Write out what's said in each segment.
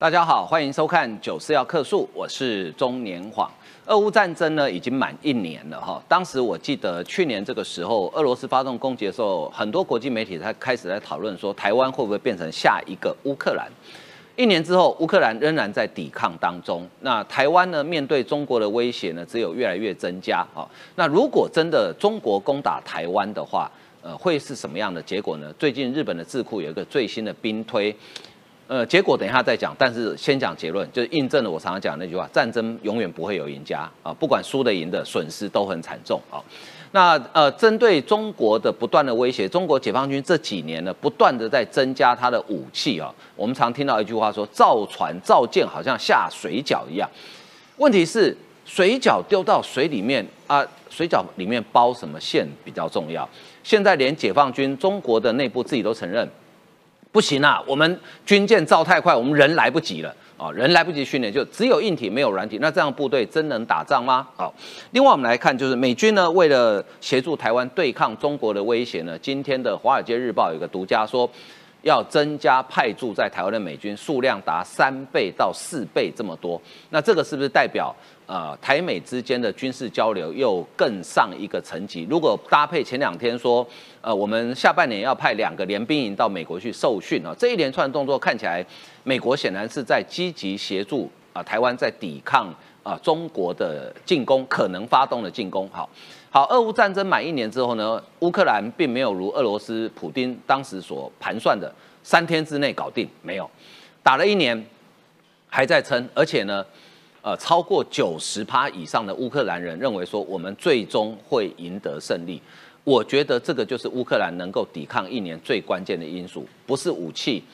大家好，欢迎收看《九四要客诉》，我是中年晃。俄乌战争呢已经满一年了哈，当时我记得去年这个时候，俄罗斯发动攻击的时候，很多国际媒体才开始在讨论说，台湾会不会变成下一个乌克兰？一年之后，乌克兰仍然在抵抗当中，那台湾呢面对中国的威胁呢，只有越来越增加哈。那如果真的中国攻打台湾的话，呃，会是什么样的结果呢？最近日本的智库有一个最新的兵推。呃，结果等一下再讲，但是先讲结论，就是印证了我常常讲那句话：战争永远不会有赢家啊，不管输的赢的，损失都很惨重啊。那呃，针对中国的不断的威胁，中国解放军这几年呢，不断的在增加它的武器啊。我们常听到一句话说：造船造舰好像下水饺一样。问题是，水饺丢到水里面啊，水饺里面包什么馅比较重要？现在连解放军中国的内部自己都承认。不行啊！我们军舰造太快，我们人来不及了啊！人来不及训练，就只有硬体没有软体。那这样部队真能打仗吗？好，另外我们来看，就是美军呢，为了协助台湾对抗中国的威胁呢，今天的《华尔街日报》有个独家说，要增加派驻在台湾的美军数量达三倍到四倍这么多。那这个是不是代表？呃，台美之间的军事交流又更上一个层级。如果搭配前两天说，呃，我们下半年要派两个联兵营到美国去受训啊，这一连串动作看起来，美国显然是在积极协助啊台湾在抵抗啊中国的进攻，可能发动的进攻。好，好，俄乌战争满一年之后呢，乌克兰并没有如俄罗斯普京当时所盘算的三天之内搞定，没有，打了一年还在撑，而且呢。呃，超过九十趴以上的乌克兰人认为说，我们最终会赢得胜利。我觉得这个就是乌克兰能够抵抗一年最关键的因素，不是武器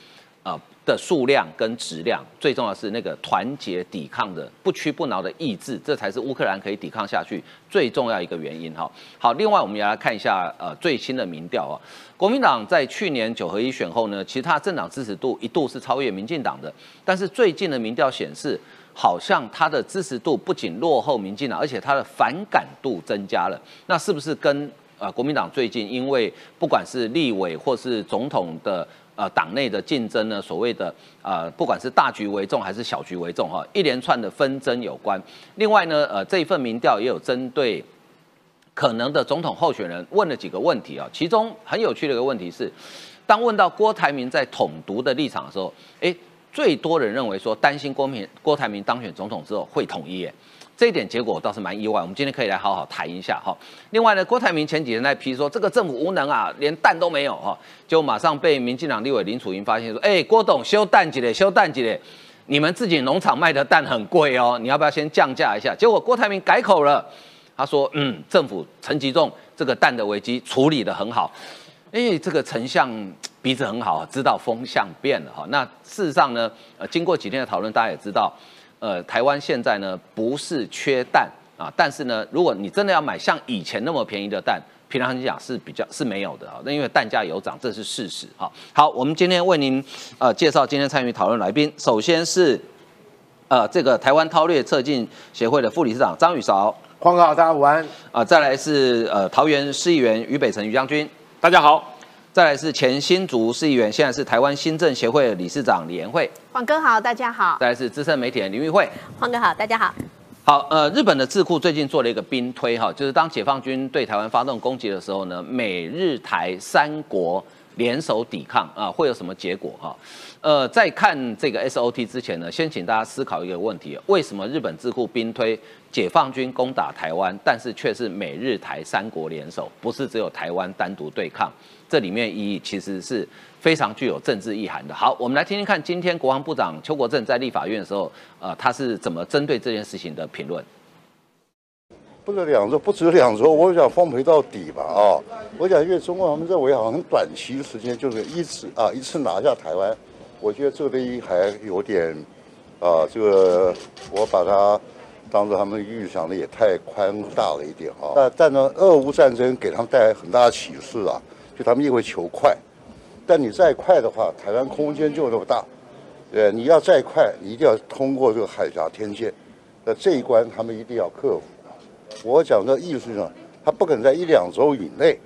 啊的数量跟质量，最重要是那个团结抵抗的不屈不挠的意志，这才是乌克兰可以抵抗下去最重要一个原因哈。好，另外我们也来看一下呃最新的民调啊，国民党在去年九合一选后呢，其他政党支持度一度是超越民进党的，但是最近的民调显示。好像他的支持度不仅落后民进党，而且他的反感度增加了。那是不是跟呃国民党最近因为不管是立委或是总统的呃党内的竞争呢，所谓的呃不管是大局为重还是小局为重哈，一连串的纷争有关？另外呢，呃这一份民调也有针对可能的总统候选人问了几个问题啊，其中很有趣的一个问题是，当问到郭台铭在统独的立场的时候，哎。最多人认为说担心郭明郭台铭当选总统之后会统一，这一点结果倒是蛮意外。我们今天可以来好好谈一下哈。另外呢，郭台铭前几天在批说这个政府无能啊，连蛋都没有哈，就马上被民进党立委林楚英发现说，哎，郭董修蛋几嘞，修蛋几嘞，你们自己农场卖的蛋很贵哦，你要不要先降价一下？结果郭台铭改口了，他说，嗯，政府陈吉仲这个蛋的危机处理的很好。哎，这个丞相鼻子很好，知道风向变了哈。那事实上呢，呃，经过几天的讨论，大家也知道，呃，台湾现在呢不是缺蛋啊，但是呢，如果你真的要买像以前那么便宜的蛋，平常讲是比较是没有的啊。那因为蛋价有涨，这是事实哈。好，我们今天为您呃介绍今天参与讨论来宾，首先是呃这个台湾韬略测进协会的副理事长张宇韶，黄哥好，大家午安啊。再来是呃桃园市议员于北辰于将军。大家好，再来是前新竹市议员，现在是台湾新政协会的理事长李延慧。黄哥好，大家好。再来是资深媒体人林玉慧。黄哥好，大家好。好，呃，日本的智库最近做了一个兵推哈，就是当解放军对台湾发动攻击的时候呢，美日台三国联手抵抗啊，会有什么结果哈？呃，在看这个 SOT 之前呢，先请大家思考一个问题：为什么日本智库兵推？解放军攻打台湾，但是却是美日台三国联手，不是只有台湾单独对抗。这里面意义其实是非常具有政治意涵的。好，我们来听听看，今天国防部长邱国正在立法院的时候，呃，他是怎么针对这件事情的评论？不止两周，不止两周，我想奉陪到底吧。啊，我想因为中国他们认为好像很短期的时间就是一次啊一次拿下台湾，我觉得这个东西还有点啊，这个我把它。当时他们预想的也太宽大了一点哈，但但呢，俄乌战争给他们带来很大的启示啊，就他们也会求快，但你再快的话，台湾空间就那么大，对，你要再快，你一定要通过这个海峡天线，那这一关他们一定要克服。我讲的意思呢，他不可能在一两周以内，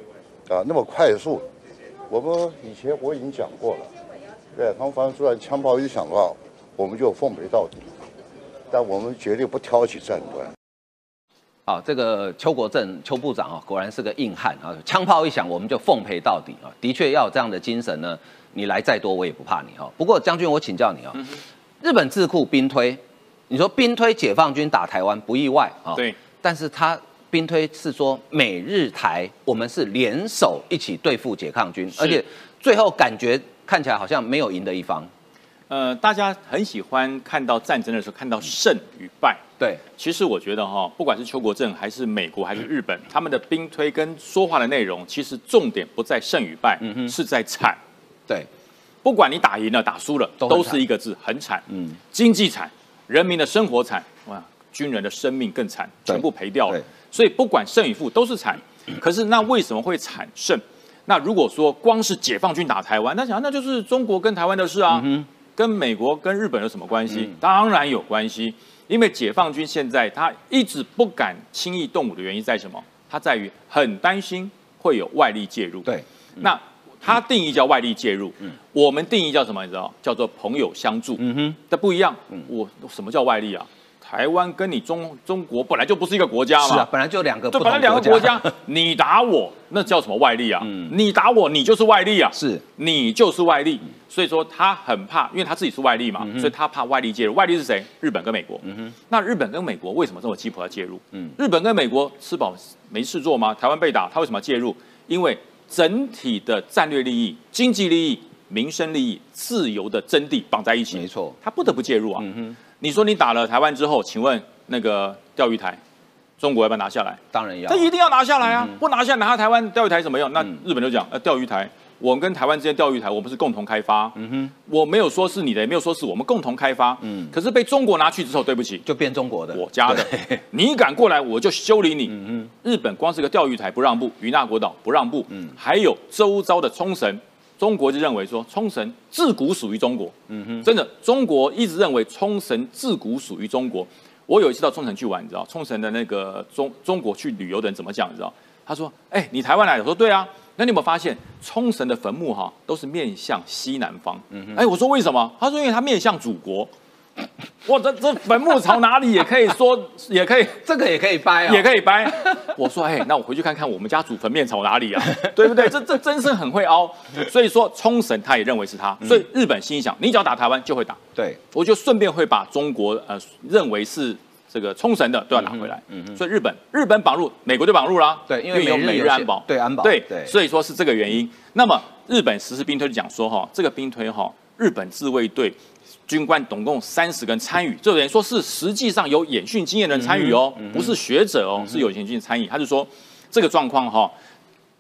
啊，那么快速。我们以前我已经讲过了，对，他们反正出来枪炮一响的话，我们就奉陪到底，但我们绝对不挑起战端。好，这个邱国正邱部长啊，果然是个硬汉啊！枪炮一响，我们就奉陪到底啊！的确要有这样的精神呢，你来再多我也不怕你哈。不过将军，我请教你啊，日本智库兵推，你说兵推解放军打台湾不意外啊？对，但是他兵推是说美日台我们是联手一起对付解放军，而且最后感觉看起来好像没有赢的一方。呃，大家很喜欢看到战争的时候看到胜与败。对，其实我觉得哈，不管是邱国正还是美国还是日本，他们的兵推跟说话的内容，其实重点不在胜与败，嗯是在惨。对，不管你打赢了打输了，都是一个字，很惨。嗯，经济惨，人民的生活惨，哇，军人的生命更惨，全部赔掉了。所以不管胜与负都是惨。可是那为什么会惨胜？那如果说光是解放军打台湾，那想那就是中国跟台湾的事啊，跟美国跟日本有什么关系？当然有关系。因为解放军现在他一直不敢轻易动武的原因在什么？他在于很担心会有外力介入。对，那他定义叫外力介入，嗯，我们定义叫什么？你知道？叫做朋友相助。嗯哼，这不一样。嗯，我什么叫外力啊？台湾跟你中中国本来就不是一个国家嘛，是啊，本来就两个，对，本来两个国家，你打我，那叫什么外力啊？嗯，你打我，你就是外力啊，是，你就是外力，所以说他很怕，因为他自己是外力嘛，所以他怕外力介入。外力是谁？日本跟美国。嗯哼，那日本跟美国为什么这么急迫要介入？嗯，日本跟美国吃饱没事做吗？台湾被打，他为什么要介入？因为整体的战略利益、经济利益、民生利益、自由的真谛绑在一起，没错，他不得不介入啊。嗯哼。你说你打了台湾之后，请问那个钓鱼台，中国要不要拿下来？当然要，他一定要拿下来啊！不拿下拿下台湾钓鱼台什么用？那日本就讲，呃，钓鱼台，我们跟台湾之间钓鱼台，我们是共同开发。嗯哼，我没有说是你的，也没有说是我们共同开发。嗯，可是被中国拿去之后，对不起，就变中国的，我家的。你敢过来，我就修理你。嗯哼，日本光是个钓鱼台不让步，与那国岛不让步，嗯，还有周遭的冲绳。中国就认为说冲绳自古属于中国，嗯哼，真的，中国一直认为冲绳自古属于中国。我有一次到冲绳去玩，你知道，冲绳的那个中中国去旅游的人怎么讲？你知道？他说：“哎，你台湾来的？”我说：“对啊。”那你有没有发现冲绳的坟墓哈都是面向西南方？嗯哼，哎，我说为什么？他说因为它面向祖国。我这这坟墓朝哪里也可以说，也可以，这个也可以掰啊，也可以掰。我说，哎，那我回去看看我们家祖坟面朝哪里啊，对不对？这这真是很会凹。所以说，冲绳他也认为是他，所以日本心想，你只要打台湾就会打。对，我就顺便会把中国呃认为是这个冲绳的都要拿回来。嗯嗯。所以日本日本绑入，美国就绑入啦。对，因为有美日安保。对安保。对对。所以说是这个原因。那么日本实施兵推就讲说哈，这个兵推哈，日本自卫队。军官总共三十个人参与，这等于说是实际上有演训经验的人参与哦，不是学者哦，是有演训参与。他就说这个状况哈，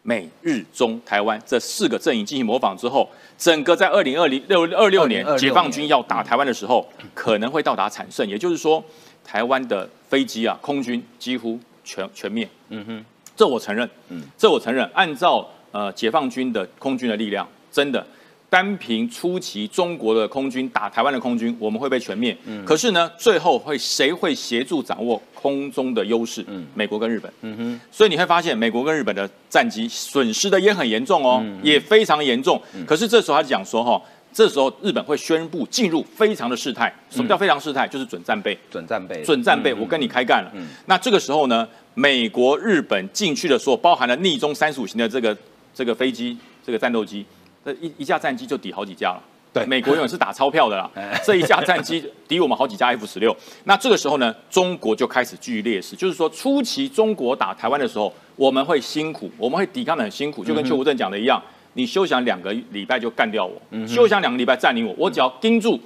美日中台湾这四个阵营进行模仿之后，整个在二零二零六二六年解放军要打台湾的时候，可能会到达惨胜。也就是说，台湾的飞机啊，空军几乎全全灭。嗯哼，这我承认。嗯，这我承认。按照呃解放军的空军的力量，真的。单凭初期中国的空军打台湾的空军，我们会被全灭。嗯，可是呢，最后会谁会协助掌握空中的优势？嗯，美国跟日本。嗯哼，所以你会发现美国跟日本的战机损失的也很严重哦，也非常严重。可是这时候他讲说哈，这时候日本会宣布进入非常的事态。什么叫非常事态？就是准战备。准战备。准战备，我跟你开干了。那这个时候呢，美国、日本进去的时候，包含了逆中三十五型的这个这个飞机，这个战斗机。这一一架战机就抵好几架了。对，美国永远是打钞票的啦。这一架战机抵我们好几架 F 十六。那这个时候呢，中国就开始居于劣势。就是说，初期中国打台湾的时候，我们会辛苦，我们会抵抗的很辛苦，就跟邱国正讲的一样，你休想两个礼拜就干掉我，休想两个礼拜占领我，我只要盯住。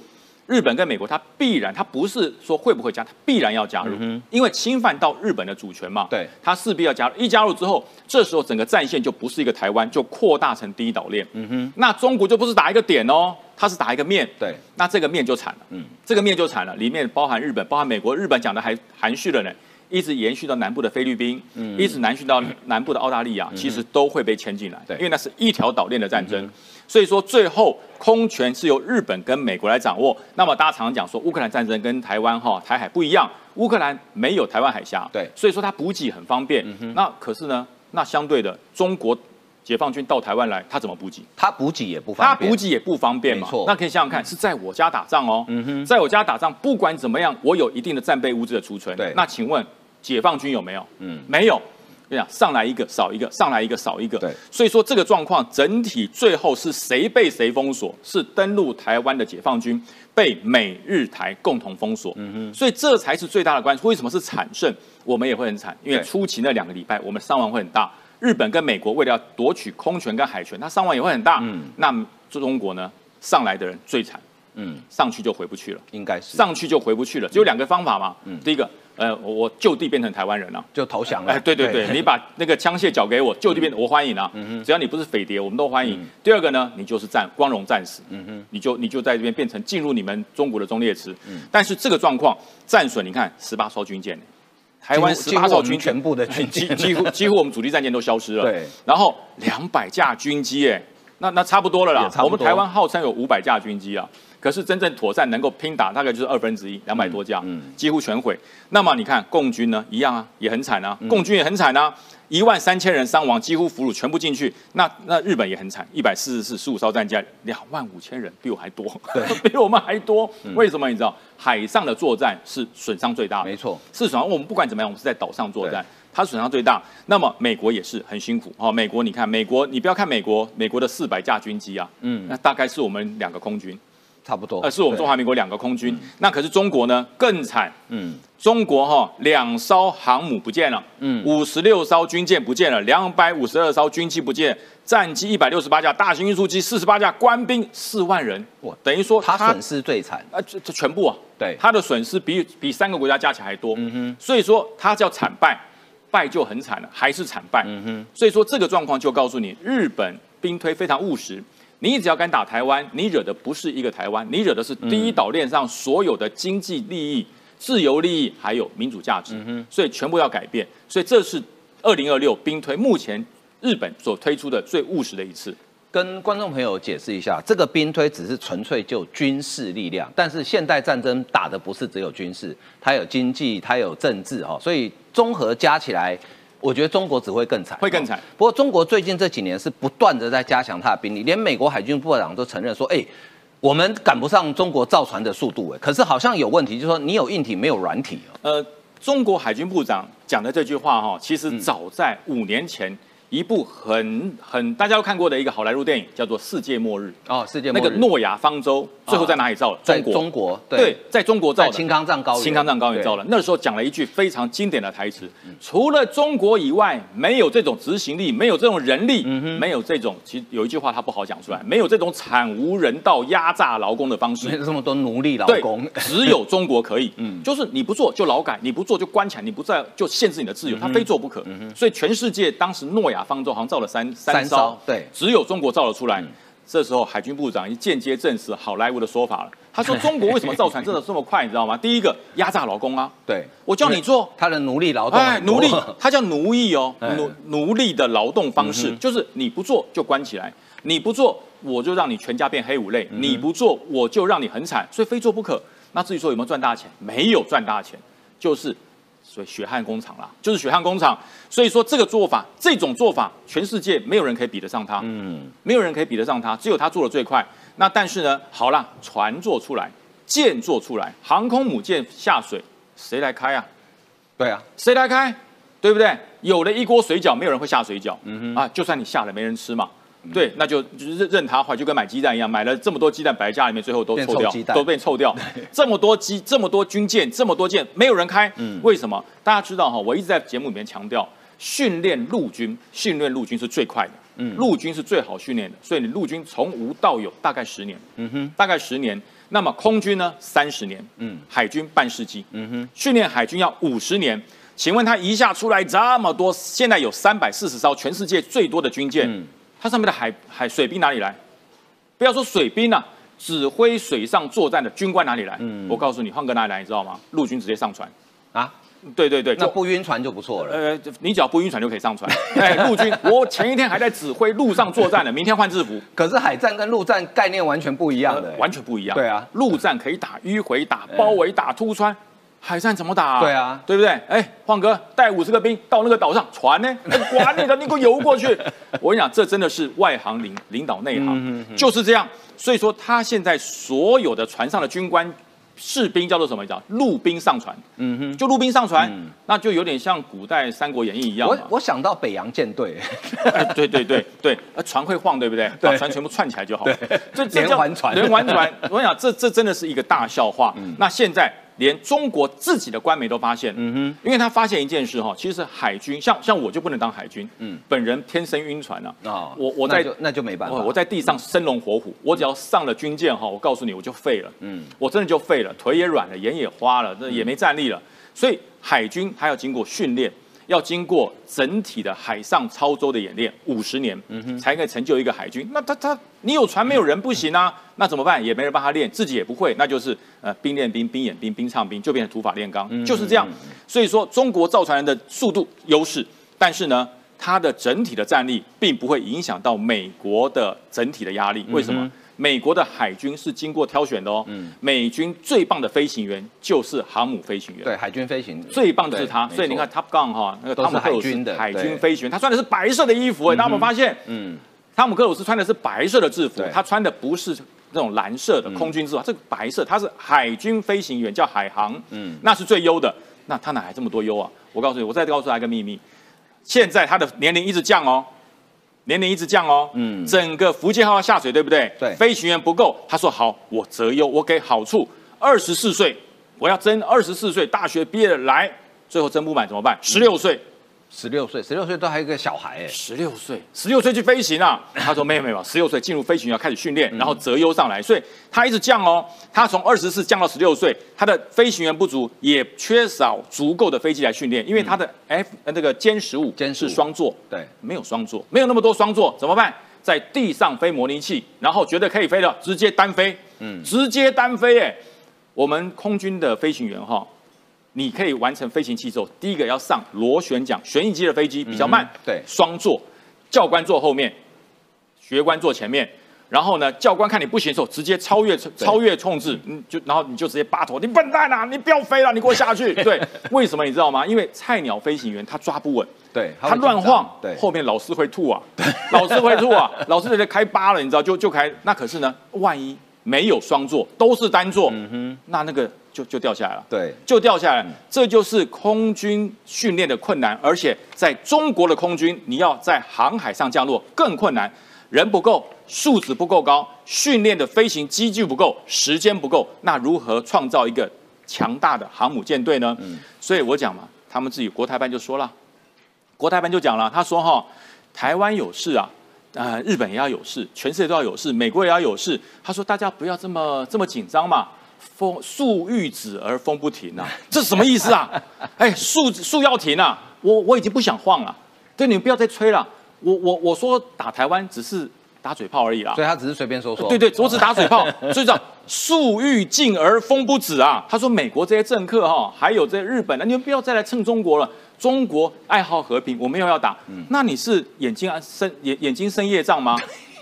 日本跟美国，它必然，它不是说会不会加，它必然要加入，因为侵犯到日本的主权嘛。对，它势必要加入。一加入之后，这时候整个战线就不是一个台湾，就扩大成第一岛链。嗯哼，那中国就不是打一个点哦，它是打一个面。对，那这个面就惨了。嗯，这个面就惨了，里面包含日本，包含美国。日本讲的还含蓄了呢，一直延续到南部的菲律宾，嗯，一直南续到南部的澳大利亚，其实都会被牵进来。对，因为那是一条岛链的战争。所以说，最后空权是由日本跟美国来掌握。那么大家常常讲说，乌克兰战争跟台湾哈台海不一样，乌克兰没有台湾海峡，对，所以说它补给很方便。那可是呢，那相对的，中国解放军到台湾来，他怎么补给？他补给也不方便，补给也不方便嘛错。那可以想想看，是在我家打仗哦，在我家打仗，不管怎么样，我有一定的战备物资的储存。对那请问解放军有没有？嗯没有。跟你讲，上来一个少一个，上来一个少一个。对所以说这个状况整体最后是谁被谁封锁？是登陆台湾的解放军被美日台共同封锁。嗯哼，所以这才是最大的关系。为什么是惨胜？我们也会很惨，因为对初期那两个礼拜我们伤亡会很大。日本跟美国为了要夺取空权跟海权，它伤亡也会很大。嗯那中国呢？上来的人最惨，嗯，上去就回不去了，应该是上去就回不去了。只有两个方法嘛。嗯第一个，呃，我我就地变成台湾人了。就投降了。哎，对对对，你把那个枪械交给我，就地变，我欢迎啊。只要你不是匪谍，我们都欢迎。第二个呢，你就是战光荣战士，你就你就在这边变成进入你们中国的中列池。但是这个状况，战损，你看十八艘军舰，台湾十八艘军舰全部的军机 几乎几乎我们主力战舰都消失了。对，然后两百架军机，哎，那那差不多了啦我们台湾号称有五百架军机啊，可是真正妥善能够拼打，大概就是二分之一，两百多架，嗯几乎全毁。那么你看共军呢，一样啊，也很惨啊，嗯共军也很惨啊。一万三千人伤亡，几乎俘虏全部进去。那那日本也很惨，一百四十四十五艘战舰，两万五千人，比我还多，比我们还多。为什么？你知道，海上的作战是损伤最大的。没错，是损伤。我们不管怎么样，我们是在岛上作战，它损伤最大。那么美国也是很辛苦哦。美国你看，美国你不要看美国，美国的四百架军机啊，嗯那大概是我们两个空军，差不多。呃，是我们中华民国两个空军。那可是中国呢更惨，嗯。中国哈、两艘航母不见了，嗯。五十六艘军舰不见了，两百五十二艘军机不见，战机一百六十八架，大型运输机四十八架，官兵四万人，哇等于说他损失最惨。啊，这这全部啊，对。他的损失比比三个国家加起来还多，嗯哼。所以说他叫惨败，败就很惨了，还是惨败，嗯哼，所以说这个状况就告诉你，日本兵推非常务实。你只要敢打台湾，你惹的不是一个台湾，你惹的是第一岛链上所有的经济利益、自由利益，还有民主价值，所以全部要改变。所以这是二零二六兵推目前日本所推出的最务实的一次。跟观众朋友解释一下，这个兵推只是纯粹就军事力量，但是现代战争打的不是只有军事，它有经济，它有政治哈，所以综合加起来，我觉得中国只会更惨，会更惨。不过中国最近这几年是不断的在加强它的兵力，连美国海军部长都承认说，哎。我们赶不上中国造船的速度，哎，可是好像有问题，就是说你有硬体没有软体哦。呃，中国海军部长讲的这句话哈，其实早在五年前，一部很很大家都看过的一个好莱坞电影叫做《世界末日》，哦，世界末日。那个诺亚方舟最后在哪里造了？在中国。中国，对，在中国造的。在青康藏高原，青康藏高原造了。那时候讲了一句非常经典的台词：除了中国以外，没有这种执行力，没有这种人力，没有这种……其实有一句话他不好讲出来，没有这种惨无人道、压榨劳工的方式。没。有这么多奴隶劳对工，，只有中国可以，嗯。就是你不做就劳改，你不做就关起来，你不在就限制你的自由，他非做不可。所以全世界当时诺亚方舟好像造了三三艘。艘，对。只有中国造了出来。这时候海军部长已经间接证实好莱坞的说法了。他说中国为什么造船真的这么快，你知道吗？第一个压榨劳工啊，对，我叫你做，他的奴隶劳动哎，奴隶，他叫奴役哦，哎。奴奴隶的劳动方式，就是你不做就关起来，你不做我就让你全家变黑五类，你不做我就让你很惨，所以非做不可。那至于说有没有赚大钱，没有赚大钱，就是所以血汗工厂啦，就是血汗工厂。所以说这个做法，这种做法，全世界没有人可以比得上他，嗯，没有人可以比得上他，只有他做的最快。那但是呢，好啦，船做出来，舰做出来，航空母舰下水，谁来开啊？对啊，谁来开？对不对？有了一锅水饺，没有人会下水饺。嗯啊，就算你下了，没人吃嘛。对，那就就是任任它坏，就跟买鸡蛋一样，买了这么多鸡蛋摆在家里面，最后都臭掉都被臭掉。这么多鸡，这么多军舰，这么多舰，没有人开。为什么？大家知道哈，我一直在节目里面强调，训练陆军，训练陆军是最快的。嗯陆军是最好训练的，所以你陆军从无到有大概十年，嗯哼，大概十年。那么空军呢，三十年，嗯海军半世纪，嗯哼，训练海军要五十年。请问他一下出来这么多，现在有三百四十艘，全世界最多的军舰，嗯它上面的海海水兵哪里来？不要说水兵啊，指挥水上作战的军官哪里来？嗯我告诉你，换个哪里来，你知道吗？陆军直接上船。啊，对对对，那就不晕船就不错了。呃，你只要不晕船就可以上船。哎，陆军，我前一天还在指挥陆上作战呢，明天换制服。可是海战跟陆战概念完全不一样的、呃完全不一样。对啊陆战可以打迂回、打包围、打突穿，海战怎么打？对啊，对不对？哎，晃哥带五十个兵到那个岛上，船呢？管你的，你给我游过去。我跟你讲，这真的是外行领领导内行，就是这样。所以说，他现在所有的船上的军官。士兵叫做什么叫陆兵上船，嗯哼，就陆兵上船，那就有点像古代《三国演义》一样。我我想到北洋舰队，对对对对，船会晃，对不对？把船全部串起来就好。这连环船，连环船。我想这这真的是一个大笑话。那现在。连中国自己的官媒都发现，嗯哼，因为他发现一件事哈，其实海军像像我就不能当海军，嗯，本人天生晕船啊，啊，我我在那就没办法，我在地上生龙活虎，我只要上了军舰哈，我告诉你我就废了，嗯，我真的就废了，腿也软了，眼也花了，这也没战力了，所以海军还要经过训练。要经过整体的海上操舟的演练五十年，才可以成就一个海军。那他他你有船没有人不行啊？那怎么办？也没人帮他练，自己也不会，那就是呃兵练兵，兵演兵，兵唱兵，就变成土法炼钢，就是这样。所以说，中国造船人的速度优势，但是呢，它的整体的战力并不会影响到美国的整体的压力。为什么？美国的海军是经过挑选的哦，美军最棒的飞行员就是航母飞行员，对，海军飞行最棒的是他，所以你看 Top Gun 哈，那个汤姆克鲁斯海军飞行员，他穿的是白色的衣服，哎，大家有没有发现？嗯，汤姆克鲁斯穿的是白色的制服，他穿的不是那种蓝色的空军制服，这个白色，他是海军飞行员，叫海航，嗯，那是最优的，那他哪来这么多优啊？我告诉你，我再告诉他一个秘密，现在他的年龄一直降哦。年龄一直降哦，嗯，整个福建号要下水，对不对？对，飞行员不够，他说好，我择优，我给好处，二十四岁，我要争二十四岁大学毕业的来，最后争不满怎么办？十六岁。十六岁，十六岁都还有一个小孩哎，十六岁，十六岁去飞行啊？他说没有没有，十六岁进入飞行要开始训练，然后择优上来，所以他一直降哦。他从二十四降到十六岁，他的飞行员不足，也缺少足够的飞机来训练，因为他的 F 呃那个歼十五歼是双座，对，没有双座，没有那么多双座，怎么办？在地上飞模拟器，然后觉得可以飞了，直接单飞，嗯，直接单飞哎，我们空军的飞行员哈。你可以完成飞行器之后，第一个要上螺旋桨旋翼机的飞机比较慢，对，双座，教官坐后面，学官坐前面，然后呢，教官看你不行的时候，直接超越超越控制，嗯，就然后你就直接扒头，你笨蛋啊，你不要飞了，你给我下去。对，为什么你知道吗？因为菜鸟飞行员他抓不稳，对，他乱晃，对，后面老师会吐啊，老师会吐啊，老师直接开八了，你知道就就开，那可是呢，万一没有双座，都是单座，嗯哼，那那个。就就掉下来了，对，就掉下来，这就是空军训练的困难，而且在中国的空军，你要在航海上降落更困难，人不够，素质不够高，训练的飞行机具不够，时间不够，那如何创造一个强大的航母舰队呢？嗯，所以我讲嘛，他们自己国台办就说了，国台办就讲了，他说哈，台湾有事啊，呃，日本也要有事，全世界都要有事，美国也要有事，他说大家不要这么这么紧张嘛。风树欲止而风不停啊，这是什么意思啊？哎，树树要停啊！我我已经不想晃了，对，你们不要再吹了。我我我说打台湾只是打嘴炮而已啦，所以他只是随便说说。对对，我只打嘴炮。所以讲树欲静而风不止啊。他说美国这些政客哈，还有这些日本的，你们不要再来蹭中国了。中国爱好和平，我没有要打。那你是眼睛啊生眼眼睛生夜障吗？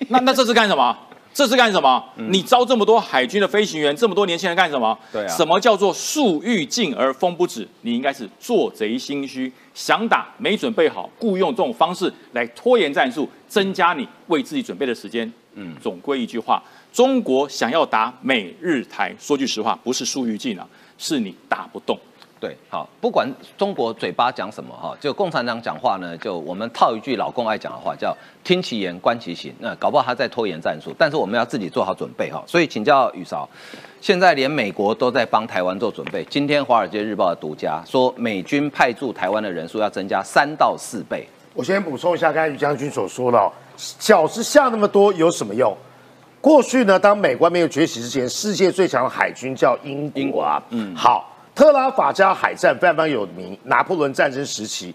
那那这是干什么？这是干什么？你招这么多海军的飞行员，这么多年轻人干什么？对啊。什么叫做树欲静而风不止？你应该是做贼心虚，想打没准备好，故用这种方式来拖延战术，增加你为自己准备的时间。嗯，总归一句话，中国想要打美日台，说句实话，不是树欲静啊，是你打不动。对，好，不管中国嘴巴讲什么哈，就共产党讲话呢，就我们套一句老共爱讲的话，叫听其言观其行。那搞不好他在拖延战术，但是我们要自己做好准备哈。所以请教宇韶，现在连美国都在帮台湾做准备。今天《华尔街日报》的独家说，美军派驻台湾的人数要增加三到四倍。我先补充一下，刚才于将军所说的，饺子下那么多有什么用？过去呢，当美国没有崛起之前，世界最强的海军叫英国啊。嗯，好。特拉法加海战非常有名，拿破仑战争时期，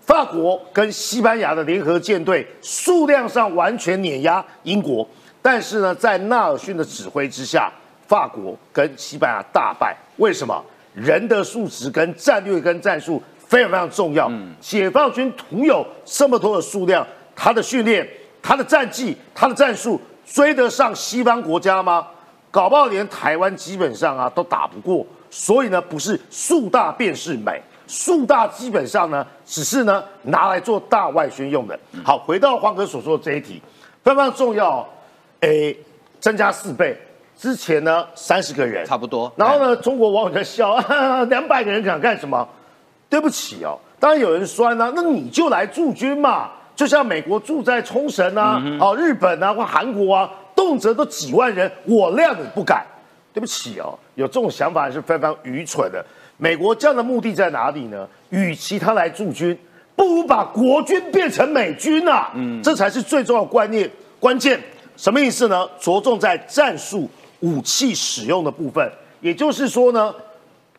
法国跟西班牙的联合舰队数量上完全碾压英国，但是呢，在纳尔逊的指挥之下，法国跟西班牙大败。为什么？人的素质跟战略跟战术非常非常重要。解放军徒有这么多的数量，他的训练、他的战绩、他的战术追得上西方国家吗？搞不好连台湾基本上啊都打不过。所以呢，不是树大便是美，树大基本上呢，只是呢拿来做大外宣用的。好，回到黄哥所说的这一题，非常重要。诶，增加四倍，之前呢三十个人差不多。然后呢，中国网友在笑，两百个人想干什么？对不起哦，当然有人酸呢，那你就来驻军嘛，就像美国驻在冲绳啊，哦，日本啊或韩国啊，动辄都几万人，我谅你不敢。对不起哦，有这种想法是非常愚蠢的。美国这样的目的在哪里呢？与其他来驻军，不如把国军变成美军啊！嗯，这才是最重要的观念关键。什么意思呢？着重在战术武器使用的部分。也就是说呢，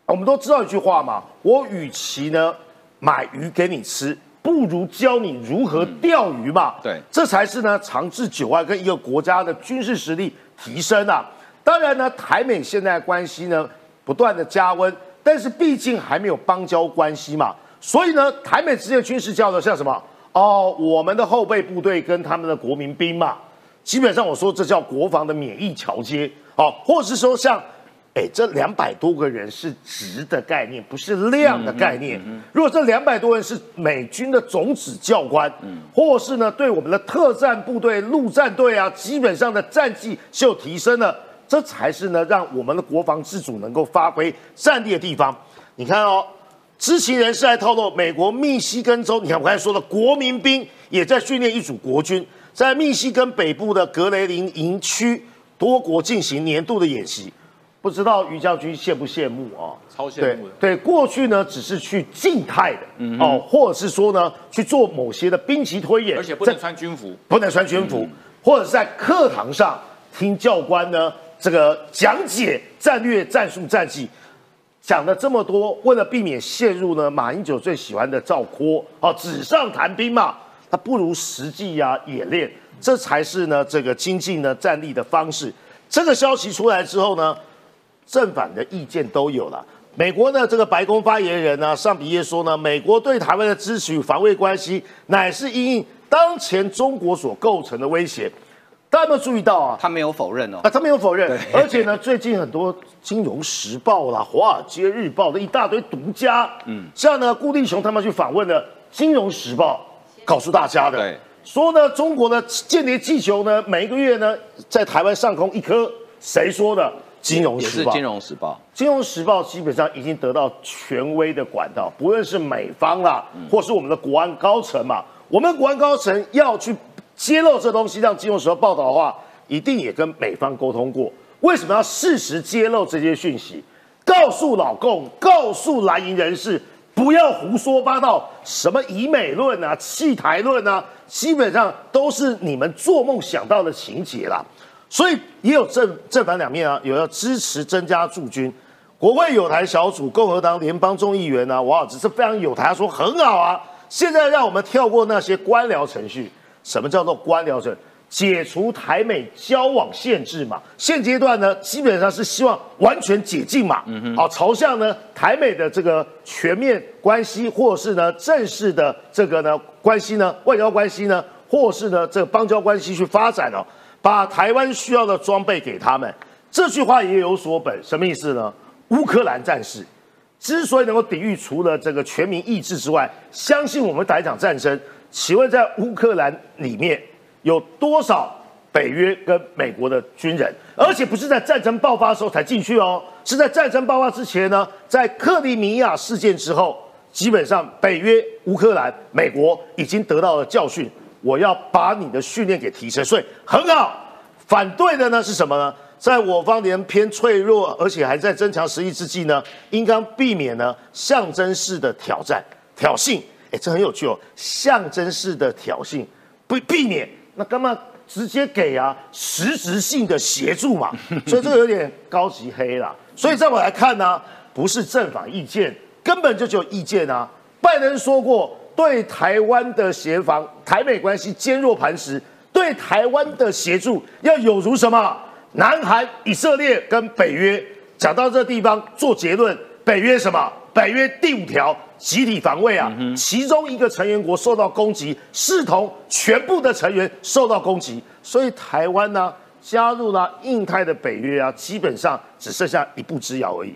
我们都知道一句话嘛，我与其呢买鱼给你吃，不如教你如何钓鱼嘛。对，这才是呢长治久安跟一个国家的军事实力提升啊。当然呢，台美现在关系呢不断的加温，但是毕竟还没有邦交关系嘛，所以呢，台美之间的军事交流像什么？哦，我们的后备部队跟他们的国民兵嘛，基本上我说这叫国防的免疫桥接，哦，或是说像，哎，这两百多个人是值的概念，不是量的概念。如果这两百多人是美军的总指教官，或是呢对我们的特战部队、陆战队啊，基本上的战绩是有提升的。这才是呢，让我们的国防自主能够发挥战力的地方。你看哦，知情人士还透露，美国密西根州，你看我刚才说的国民兵也在训练一组国军，在密西根北部的格雷林营区，多国进行年度的演习。不知道于将军羡不羡慕啊？超羡慕的。对，过去呢只是去静态的哦，或者是说呢去做某些的兵棋推演，而且不能穿军服，不能穿军服，或者是在课堂上听教官呢。这个讲解战略、战术、战绩，讲了这么多，为了避免陷入呢马英九最喜欢的赵括，哦，纸上谈兵嘛，他不如实际呀演练，这才是呢这个精进呢战力的方式。这个消息出来之后呢，正反的意见都有了。美国呢这个白宫发言人呢上比耶说呢，美国对台湾的支持与防卫关系，乃是因应当前中国所构成的威胁。大家有没有注意到啊？他没有否认哦。啊，他没有否认。而且呢，最近很多《金融时报》啦、《华尔街日报》的一大堆独家，嗯，像呢，顾立雄他们去访问的《金融时报》，告诉大家的，对，说呢，中国的间谍气球呢，每一个月呢，在台湾上空一颗，谁说的？《金融时报》。金融时报》。《金融时报》基本上已经得到权威的管道，不论是美方啦，或是我们的国安高层嘛，我们国安高层要去。揭露这东西让金融时报报道的话，一定也跟美方沟通过。为什么要适时揭露这些讯息？告诉老共，告诉蓝营人士，不要胡说八道，什么以美论啊、弃台论啊，基本上都是你们做梦想到的情节啦。所以也有正正反两面啊，有要支持增加驻军。国会有台小组，共和党联邦众议员呢，王尔只是非常有台，他说很好啊。现在让我们跳过那些官僚程序。什么叫做官僚制？解除台美交往限制嘛？现阶段呢，基本上是希望完全解禁嘛？嗯哼，好，朝向呢台美的这个全面关系，或是呢正式的这个呢关系呢外交关系呢，或是呢这个邦交关系去发展哦，把台湾需要的装备给他们。这句话也有所本，什么意思呢？乌克兰战士之所以能够抵御，除了这个全民意志之外，相信我们打一场战争。请问在乌克兰里面有多少北约跟美国的军人？而且不是在战争爆发的时候才进去哦，是在战争爆发之前呢？在克里米亚事件之后，基本上北约、乌克兰、美国已经得到了教训。我要把你的训练给提升，所以很好。反对的呢是什么呢？在我方连偏脆弱，而且还在增强实力之际呢，应当避免呢象征式的挑战、挑衅。哎，这很有趣哦，象征式的挑衅，不避免，那干嘛直接给啊？实质性的协助嘛，所以这个有点高级黑了。所以在我来看呢，不是正反意见，根本就只有意见啊。拜登说过，对台湾的协防、台美关系坚若磐石，对台湾的协助要有如什么？南韩、以色列跟北约讲到这地方做结论，北约什么？北约第五条。集体防卫啊，其中一个成员国受到攻击，视同全部的成员受到攻击，所以台湾呢加入了印太的北约啊，基本上只剩下一步之遥而已。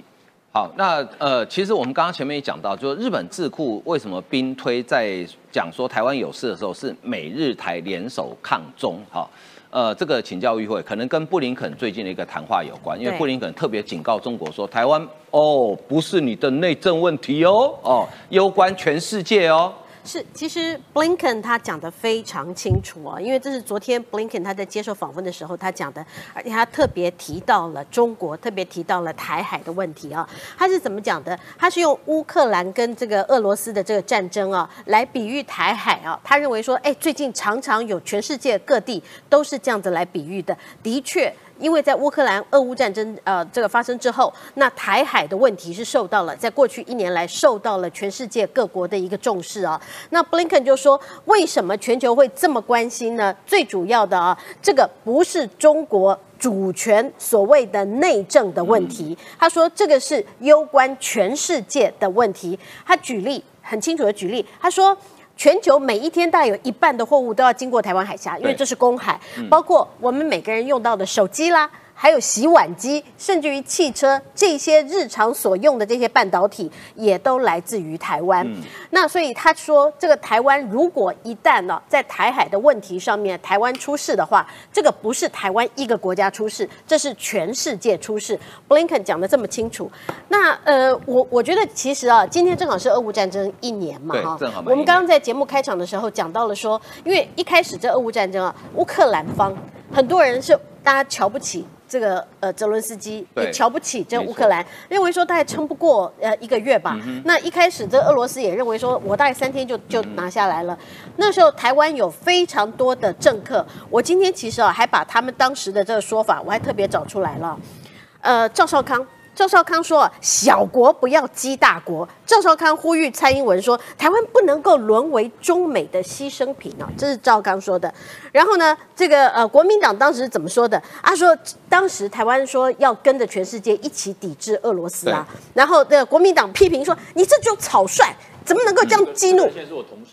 好，那呃，其实我们刚刚前面也讲到，就是日本智库为什么兵推在讲说台湾有事的时候是美日台联手抗中，哈，呃，这个请教议会可能跟布林肯最近的一个谈话有关，因为布林肯特别警告中国说，台湾哦不是你的内政问题哦，哦，攸关全世界哦。是，其实 Blinken 他讲的非常清楚啊，因为这是昨天 Blinken 他在接受访问的时候他讲的，而且他特别提到了中国，特别提到了台海的问题啊。他是怎么讲的？他是用乌克兰跟这个俄罗斯的这个战争啊，来比喻台海啊。他认为说，哎，最近常常有全世界各地都是这样子来比喻的，的确。因为在乌克兰俄乌战争呃这个发生之后，那台海的问题是受到了在过去一年来受到了全世界各国的一个重视啊。那 Blinken 就说，为什么全球会这么关心呢？最主要的啊，这个不是中国。主权所谓的内政的问题，他说这个是攸关全世界的问题。他举例很清楚的举例，他说全球每一天大概有一半的货物都要经过台湾海峡，因为这是公海，包括我们每个人用到的手机啦。还有洗碗机，甚至于汽车这些日常所用的这些半导体，也都来自于台湾。那所以他说，这个台湾如果一旦呢、在台海的问题上面，台湾出事的话，这个不是台湾一个国家出事，这是全世界出事。Blinken 讲的这么清楚，那呃，我我觉得其实啊，今天正好是俄乌战争一年嘛，哈我们刚刚在节目开场的时候讲到了说，因为一开始这俄乌战争啊，乌克兰方很多人是大家瞧不起。这个呃，泽伦斯基也瞧不起这乌克兰，认为说大概撑不过呃一个月吧。那一开始这俄罗斯也认为说，我大概三天就就拿下来了。那时候台湾有非常多的政客，我今天其实啊还把他们当时的这个说法，我还特别找出来了。呃，赵少康。赵少康说：“小国不要激大国。”赵少康呼吁蔡英文说：“台湾不能够沦为中美的牺牲品哦！”这是赵刚说的。然后呢，这个呃，国民党当时怎么说的？他说，当时台湾说要跟着全世界一起抵制俄罗斯啊。然后的国民党批评说：“你这就草率，怎么能够这样激怒。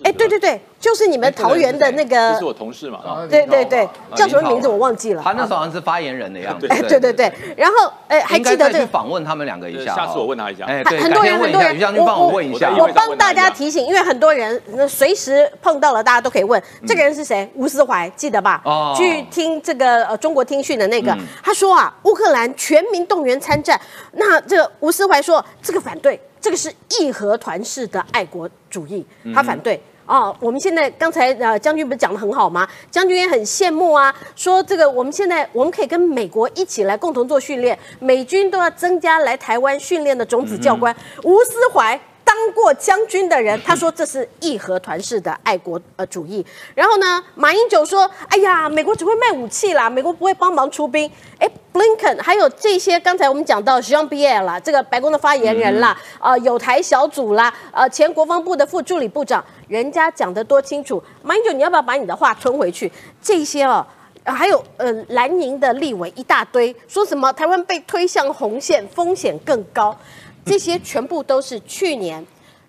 哎，对对对，就是你们桃园的那这个是，我同事嘛啊。对对对，叫什么名字我忘记了。他那时候好像是发言人的样子。哎，对对对，然后哎，还应该再去记得这个。访问他们两个一下哦。下次我问他一下哎，对，很多人改天问一下，很多人，于将军帮我问一下我。我帮大家提醒，因为很多人那随时碰到了，大家都可以问这个人是谁？吴思怀，记得吧？哦去听这个呃中国听讯的那个嗯，他说啊，乌克兰全民动员参战，那这个吴思怀说这个反对，这个是义和团式的爱国主义，他反对。哦，我们现在刚才呃将军不是讲的很好吗？将军也很羡慕啊，说这个我们现在我们可以跟美国一起来共同做训练，美军都要增加来台湾训练的种子教官。吴思怀当过将军的人，他说这是义和团式的爱国呃主义。然后呢，马英九说：“哎呀，美国只会卖武器啦，美国不会帮忙出兵。”哎，Blinken 还有这些刚才我们讲到 Jean Pierre 啦，这个白宫的发言人啦，呃，有台小组啦，呃，前国防部的副助理部长，人家讲得多清楚。马英九，你要不要把你的话吞回去？这些哦。呃还有呃，蓝营的立委一大堆，说什么台湾被推向红线，风险更高，这些全部都是去年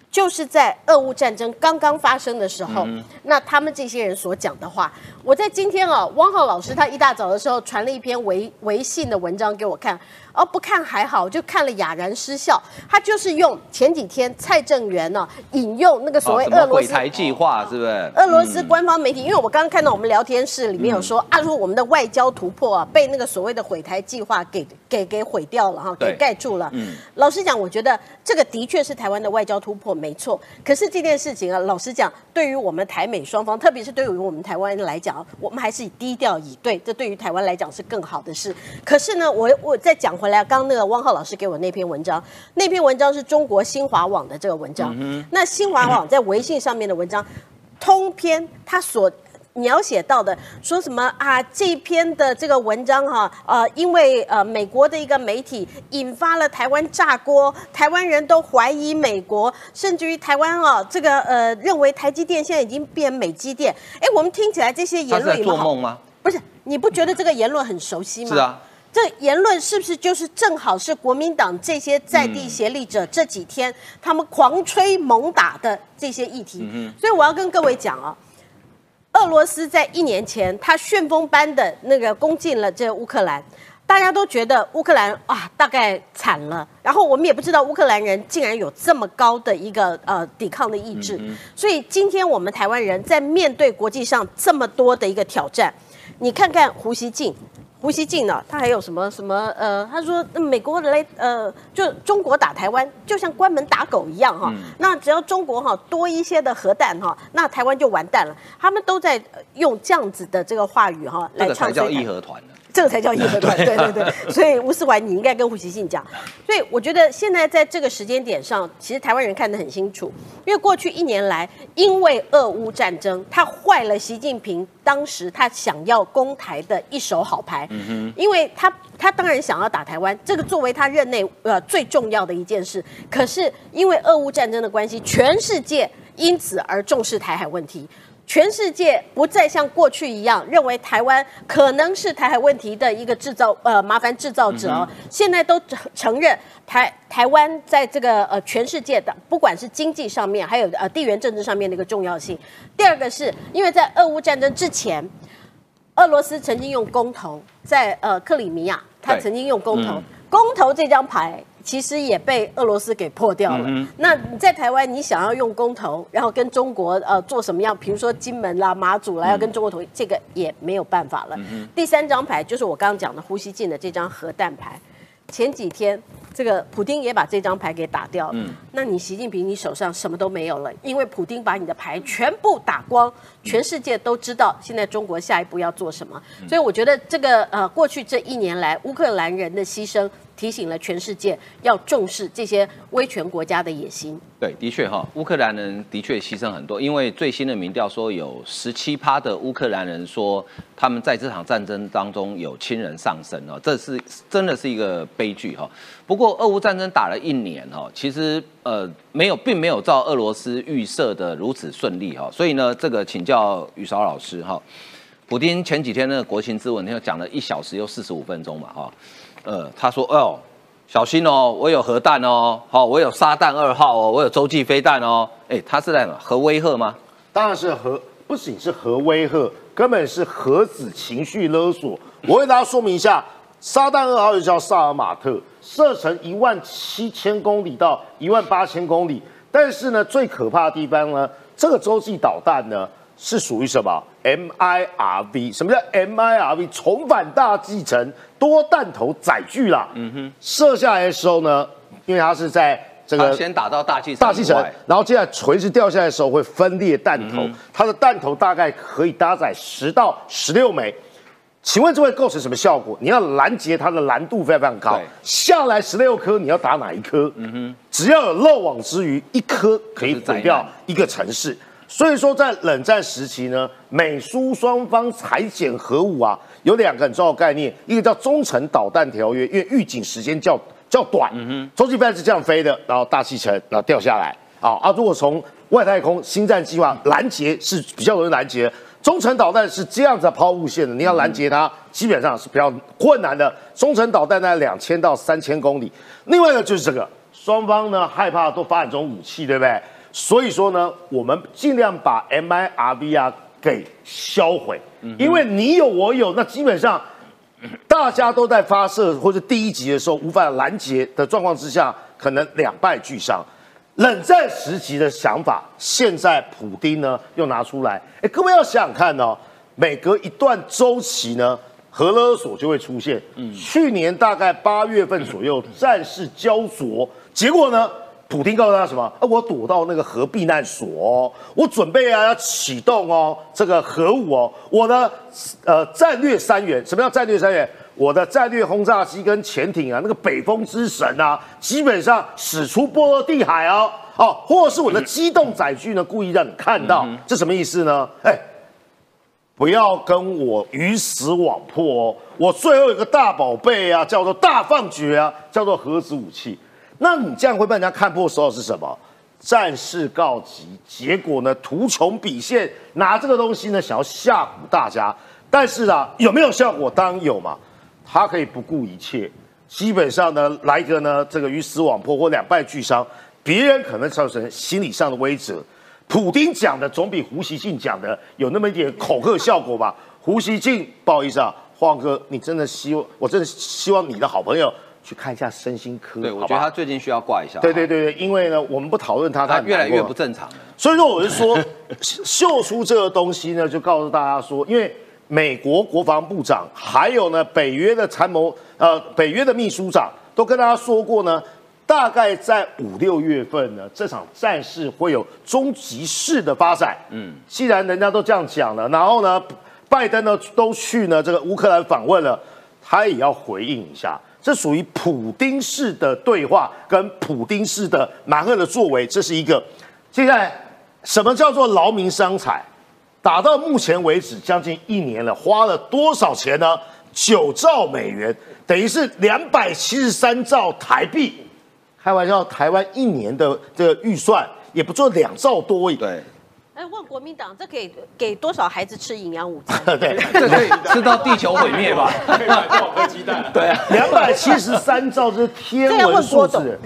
就是在俄乌战争刚刚发生的时候，那他们这些人所讲的话，我在今天啊，汪浩老师他一大早的时候传了一篇微微信的文章给我看，哦，不看还好，就看了哑然失笑。他就是用前几天蔡正元呢、引用那个所谓俄罗斯毁台计划是不是？俄罗斯官方媒体，因为我刚刚看到我们聊天室里面有说，啊，说我们的外交突破啊，被那个所谓的毁台计划给给给毁掉了哈，对给盖住了。嗯老实讲，我觉得这个的确是台湾的外交突破，没错。可是这件事情啊，老实讲，对于我们台美双方，特别是对于我们台湾来讲，我们还是以低调以对，这对于台湾来讲是更好的事。可是呢，我我在讲回来，刚刚那个汪浩老师给我那篇文章，那篇文章是中国新华网的这个文章，嗯那新华网在微信上面的文章。通篇他所描写到的，说什么啊？这篇的这个文章哈、呃，因为呃美国的一个媒体引发了台湾炸锅，台湾人都怀疑美国，甚至于台湾啊这个呃认为台积电现在已经变美积电。哎，我们听起来这些言论有没有好做梦吗？不是，你不觉得这个言论很熟悉吗？是啊。这言论是不是就是正好是国民党这些在地协力者这几天他们狂吹猛打的这些议题？所以我要跟各位讲啊，俄罗斯在一年前他旋风般的那个攻进了这乌克兰。大家都觉得乌克兰啊大概惨了，然后我们也不知道乌克兰人竟然有这么高的一个呃抵抗的意志，所以今天我们台湾人在面对国际上这么多的一个挑战，你看看胡锡进。胡锡进呢，他还有什么什么呃？他说美国来呃，就中国打台湾，就像关门打狗一样哈。那只要中国哈多一些的核弹哈，那台湾就完蛋了。他们都在用这样子的这个话语哈来唱叫义和团这个才叫义和团，对对对。所以吴思怀，你应该跟胡锡进讲。所以我觉得现在在这个时间点上，其实台湾人看得很清楚，因为过去一年来，因为俄乌战争，他坏了习近平当时他想要攻台的一手好牌。嗯哼。因为他他当然想要打台湾，这个作为他任内呃最重要的一件事。可是因为俄乌战争的关系，全世界因此而重视台海问题。全世界不再像过去一样认为台湾可能是台海问题的一个制造呃麻烦制造者，现在都承认台台湾在这个呃全世界的不管是经济上面还有呃地缘政治上面的一个重要性。第二个是因为在俄乌战争之前，俄罗斯曾经用公投在呃克里米亚，他曾经用公投，公投这张牌。其实也被俄罗斯给破掉了。那你在台湾，你想要用公投，然后跟中国呃做什么样？比如说金门啦、马祖啦，要跟中国投，这个也没有办法了。第三张牌就是我刚刚讲的呼吸进的这张核弹牌。前几天这个普丁也把这张牌给打掉了。那你习近平你手上什么都没有了，因为普丁把你的牌全部打光，全世界都知道现在中国下一步要做什么。所以我觉得这个呃过去这一年来乌克兰人的牺牲。提醒了全世界要重视这些威权国家的野心。对，的确哈，乌克兰人的确牺牲很多，因为最新的民调说有十七趴的乌克兰人说他们在这场战争当中有亲人丧生哦，这是真的是一个悲剧哈。不过俄乌战争打了一年哈，其实呃没有，并没有照俄罗斯预设的如此顺利哈，所以呢，这个请教宇韶老师哈，普京前几天那个国情咨文，他讲了一小时又四十五分钟嘛哈。呃，他说：“哦，小心哦，我有核弹哦，好，我有沙弹二号哦，我有洲际飞弹哦。哎，他是在核威吓吗？当然是核，不仅是核威吓，根本是核子情绪勒索。我为大家说明一下，沙弹二号又叫萨尔马特，射程一万七千公里到一万八千公里。但是呢，最可怕的地方呢，这个洲际导弹呢。”是属于什么 MIRV？什么叫 MIRV？重返大气层多弹头载具啦。嗯哼，射下来的时候呢，因为它是在这个先打到大气大气层，然后接下来垂直掉下来的时候会分裂弹头，它的弹头大概可以搭载十到十六枚。请问这会构成什么效果？你要拦截它的难度非常非常高，下来十六颗，你要打哪一颗？嗯哼，只要有漏网之鱼，一颗可以毁掉一个城市。所以说，在冷战时期呢，美苏双方裁减核武啊，有两个很重要的概念，一个叫中程导弹条约，因为预警时间较较短，嗯哼，洲际飞弹是这样飞的，然后大气层然后掉下来，啊啊，如果从外太空星战计划拦截是比较容易拦截，中程导弹是这样子抛物线的，你要拦截它基本上是比较困难的，中程导弹在两千到三千公里，另外一个就是这个，双方呢害怕都发展这种武器，对不对？所以说呢，我们尽量把 MIRV 啊给销毁，因为你有我有，那基本上大家都在发射或者第一集的时候无法拦截的状况之下，可能两败俱伤。冷战时期的想法，现在普丁呢又拿出来，哎，各位要想想看哦，每隔一段周期呢，核勒索就会出现。去年大概八月份左右，战事焦灼，结果呢？普京告诉他什么？啊，我躲到那个核避难所，哦，我准备啊要启动哦，这个核武哦，我的呃战略三元，什么叫战略三元？我的战略轰炸机跟潜艇啊，那个北风之神啊，基本上使出波罗的海哦，哦，或者是我的机动载具呢，故意让你看到，这什么意思呢？哎，不要跟我鱼死网破哦，我最后一个大宝贝啊，叫做大放厥啊，叫做核子武器。那你这样会被人家看破时，候是什么？战事告急，结果呢，图穷匕现，拿这个东西呢，想要吓唬大家。但是啊，有没有效果？当然有嘛。他可以不顾一切，基本上呢，来一个呢，这个鱼死网破或两败俱伤，别人可能造成心理上的威慑。普丁讲的总比胡锡进讲的有那么一点恐吓效果吧？胡锡进，不好意思啊，黄哥，你真的希望，我真的希望你的好朋友去看一下身心科，对，我觉得他最近需要挂一下。对对对对，因为呢，我们不讨论他，他越来越不正常了。所以说，我是说，秀出这个东西呢，就告诉大家说，因为美国国防部长还有呢北约的参谋，呃，北约的秘书长都跟大家说过呢，大概在五六月份呢，这场战事会有终极式的发展。嗯，既然人家都这样讲了，然后呢，拜登呢都去呢这个乌克兰访问了，他也要回应一下。这属于普丁式的对话，跟普丁式的蛮横的作为，这是一个。接下来，什么叫做劳民伤财？打到目前为止将近一年了，花了多少钱呢？九兆美元，等于是两百七十三兆台币。开玩笑，台湾一年的这个预算也不做两兆多而已。对，哎，问国民党，这给给多少孩子吃营养午餐？对，这可以吃到地球毁灭吧？对啊，两百七十三兆，这是天文数字。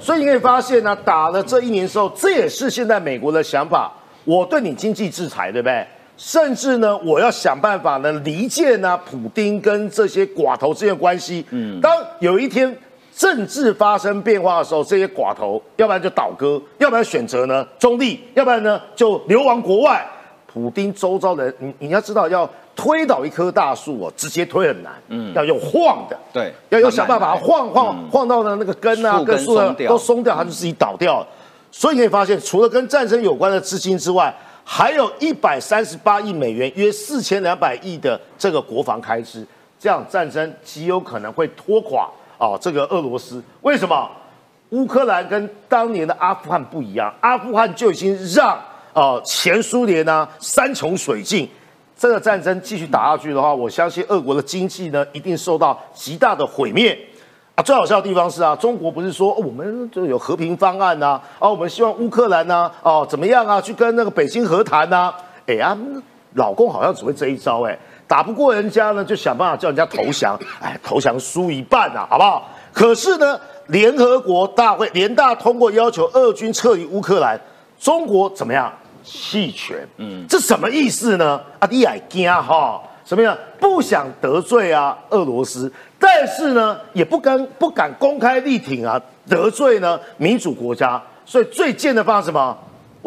所以你可以发现呢，打了这一年之后，这也是现在美国的想法。我对你经济制裁，对不对？甚至呢，我要想办法呢离间呢普丁跟这些寡头之间的关系。嗯，当有一天政治发生变化的时候，这些寡头要不然就倒戈，要不然选择呢中立，要不然呢就流亡国外。普丁周遭的人，你你要知道，要推倒一棵大树哦，直接推很难，嗯，要用晃的，对要有想办法晃晃晃到呢那个根啊、根跟树都松掉，它就自己倒掉了。所以你可以发现，除了跟战争有关的资金之外，还有一百三十八亿美元，约四千两百亿的这个国防开支，这样战争极有可能会拖垮啊这个俄罗斯。为什么？乌克兰跟当年的阿富汗不一样，阿富汗就已经让呃前苏联呢山穷水尽。这个战争继续打下去的话，我相信俄国的经济呢一定受到极大的毁灭。啊，最好笑的地方是啊，中国不是说、我们就有和平方案呐、啊，我们希望乌克兰呐、哦怎么样啊，去跟那个北京和谈呐、哎呀，老公好像只会这一招哎，打不过人家呢，就想办法叫人家投降，哎，投降输一半啊、好不好？可是呢，联合国大会联大通过要求俄军撤离乌克兰，中国怎么样？弃权，嗯，这什么意思呢？啊，你也惊哈？什么样？不想得罪啊俄罗斯，但是呢，也不敢不敢公开力挺啊得罪呢民主国家，所以最贱的方法是什么？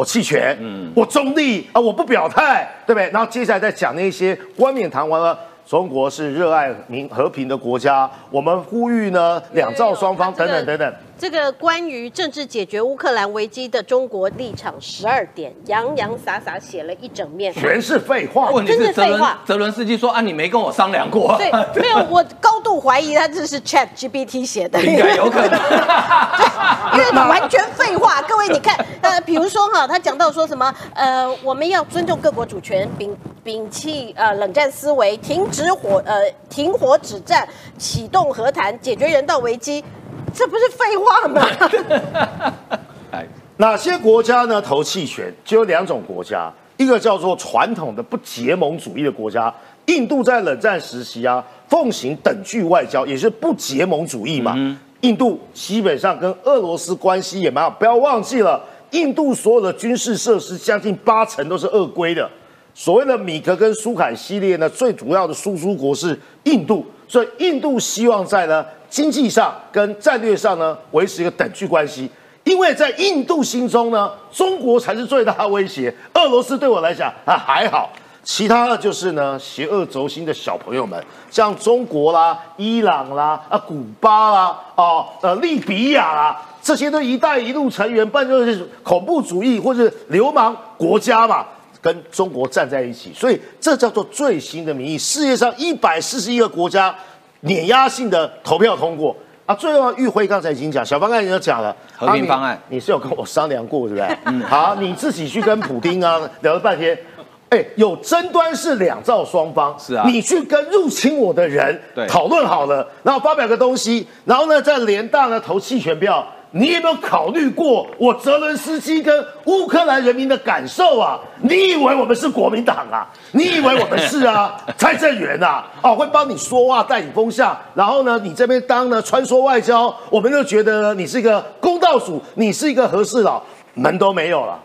我弃权，嗯，我中立啊，我不表态，对不对？然后接下来再讲那些冠冕堂皇的。中国是热爱民和平的国家，我们呼吁呢两造双方等等等等。这个关于政治解决乌克兰危机的中国立场十二点，洋洋洒洒写了一整面。全是废话。问题真是泽伦是废话泽伦斯基说啊，你没跟我商量过，对，没有，我高度怀疑他这是 Chat GPT 写的，应该有可能。因为完全废话。各位，你看，呃，比如说哈，他讲到说什么，呃，我们要尊重各国主权，摒摒弃呃冷战思维，停止火呃停火止战，启动和谈，解决人道危机，这不是废话吗？哎，哪些国家呢投弃权？就有两种国家，一个叫做传统的不结盟主义的国家，印度在冷战时期啊，奉行等距外交，也是不结盟主义嘛。印度基本上跟俄罗斯关系也蛮好，不要忘记了，印度所有的军事设施将近八成都是俄规的。所谓的米格跟苏凯系列呢，最主要的输出国是印度，所以印度希望在呢经济上跟战略上呢维持一个等距关系。因为在印度心中呢，中国才是最大的威胁，俄罗斯对我来讲啊还好，其他的就是呢邪恶轴心的小朋友们，像中国啦、伊朗啦、啊古巴啦、啊呃利比亚啦，这些都“一带一路”成员，不然就是恐怖主义或者流氓国家嘛。跟中国站在一起，所以这叫做最新的民意。世界上一百四十一个国家碾压性的投票通过啊。最后，玉辉刚才已经讲，小方案已经讲了和平方案啊你你是有跟我商量过，对不对？嗯，好，你自己去跟普丁啊聊了半天。哎，有争端是两造双方，是啊你去跟入侵我的人讨论好了，然后发表个东西，然后呢，在联大呢投弃权票，你有没有考虑过我泽伦斯基跟乌克兰人民的感受啊？你以为我们是国民党啊？你以为我们是啊？蔡正元啊？哦，会帮你说话带你风向，然后呢，你这边当呢穿梭外交，我们就觉得呢你是一个公道主，你是一个和事佬，门都没有了。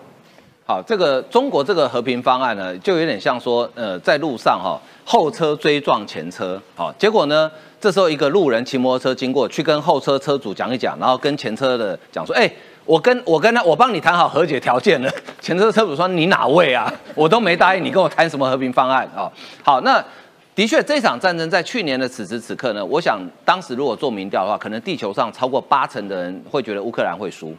好，这个中国这个和平方案呢，就有点像说，呃，在路上哈，后车追撞前车，好，结果呢，这时候一个路人骑摩托车经过，去跟后车车主讲一讲，然后跟前车的讲说，哎，我跟我跟他，我帮你谈好和解条件了。前车车主说，你哪位啊？我都没答应你跟我谈什么和平方案啊。好，那的确这场战争在去年的此时此刻呢，我想当时如果做民调的话，可能地球上超过八成的人会觉得乌克兰会输。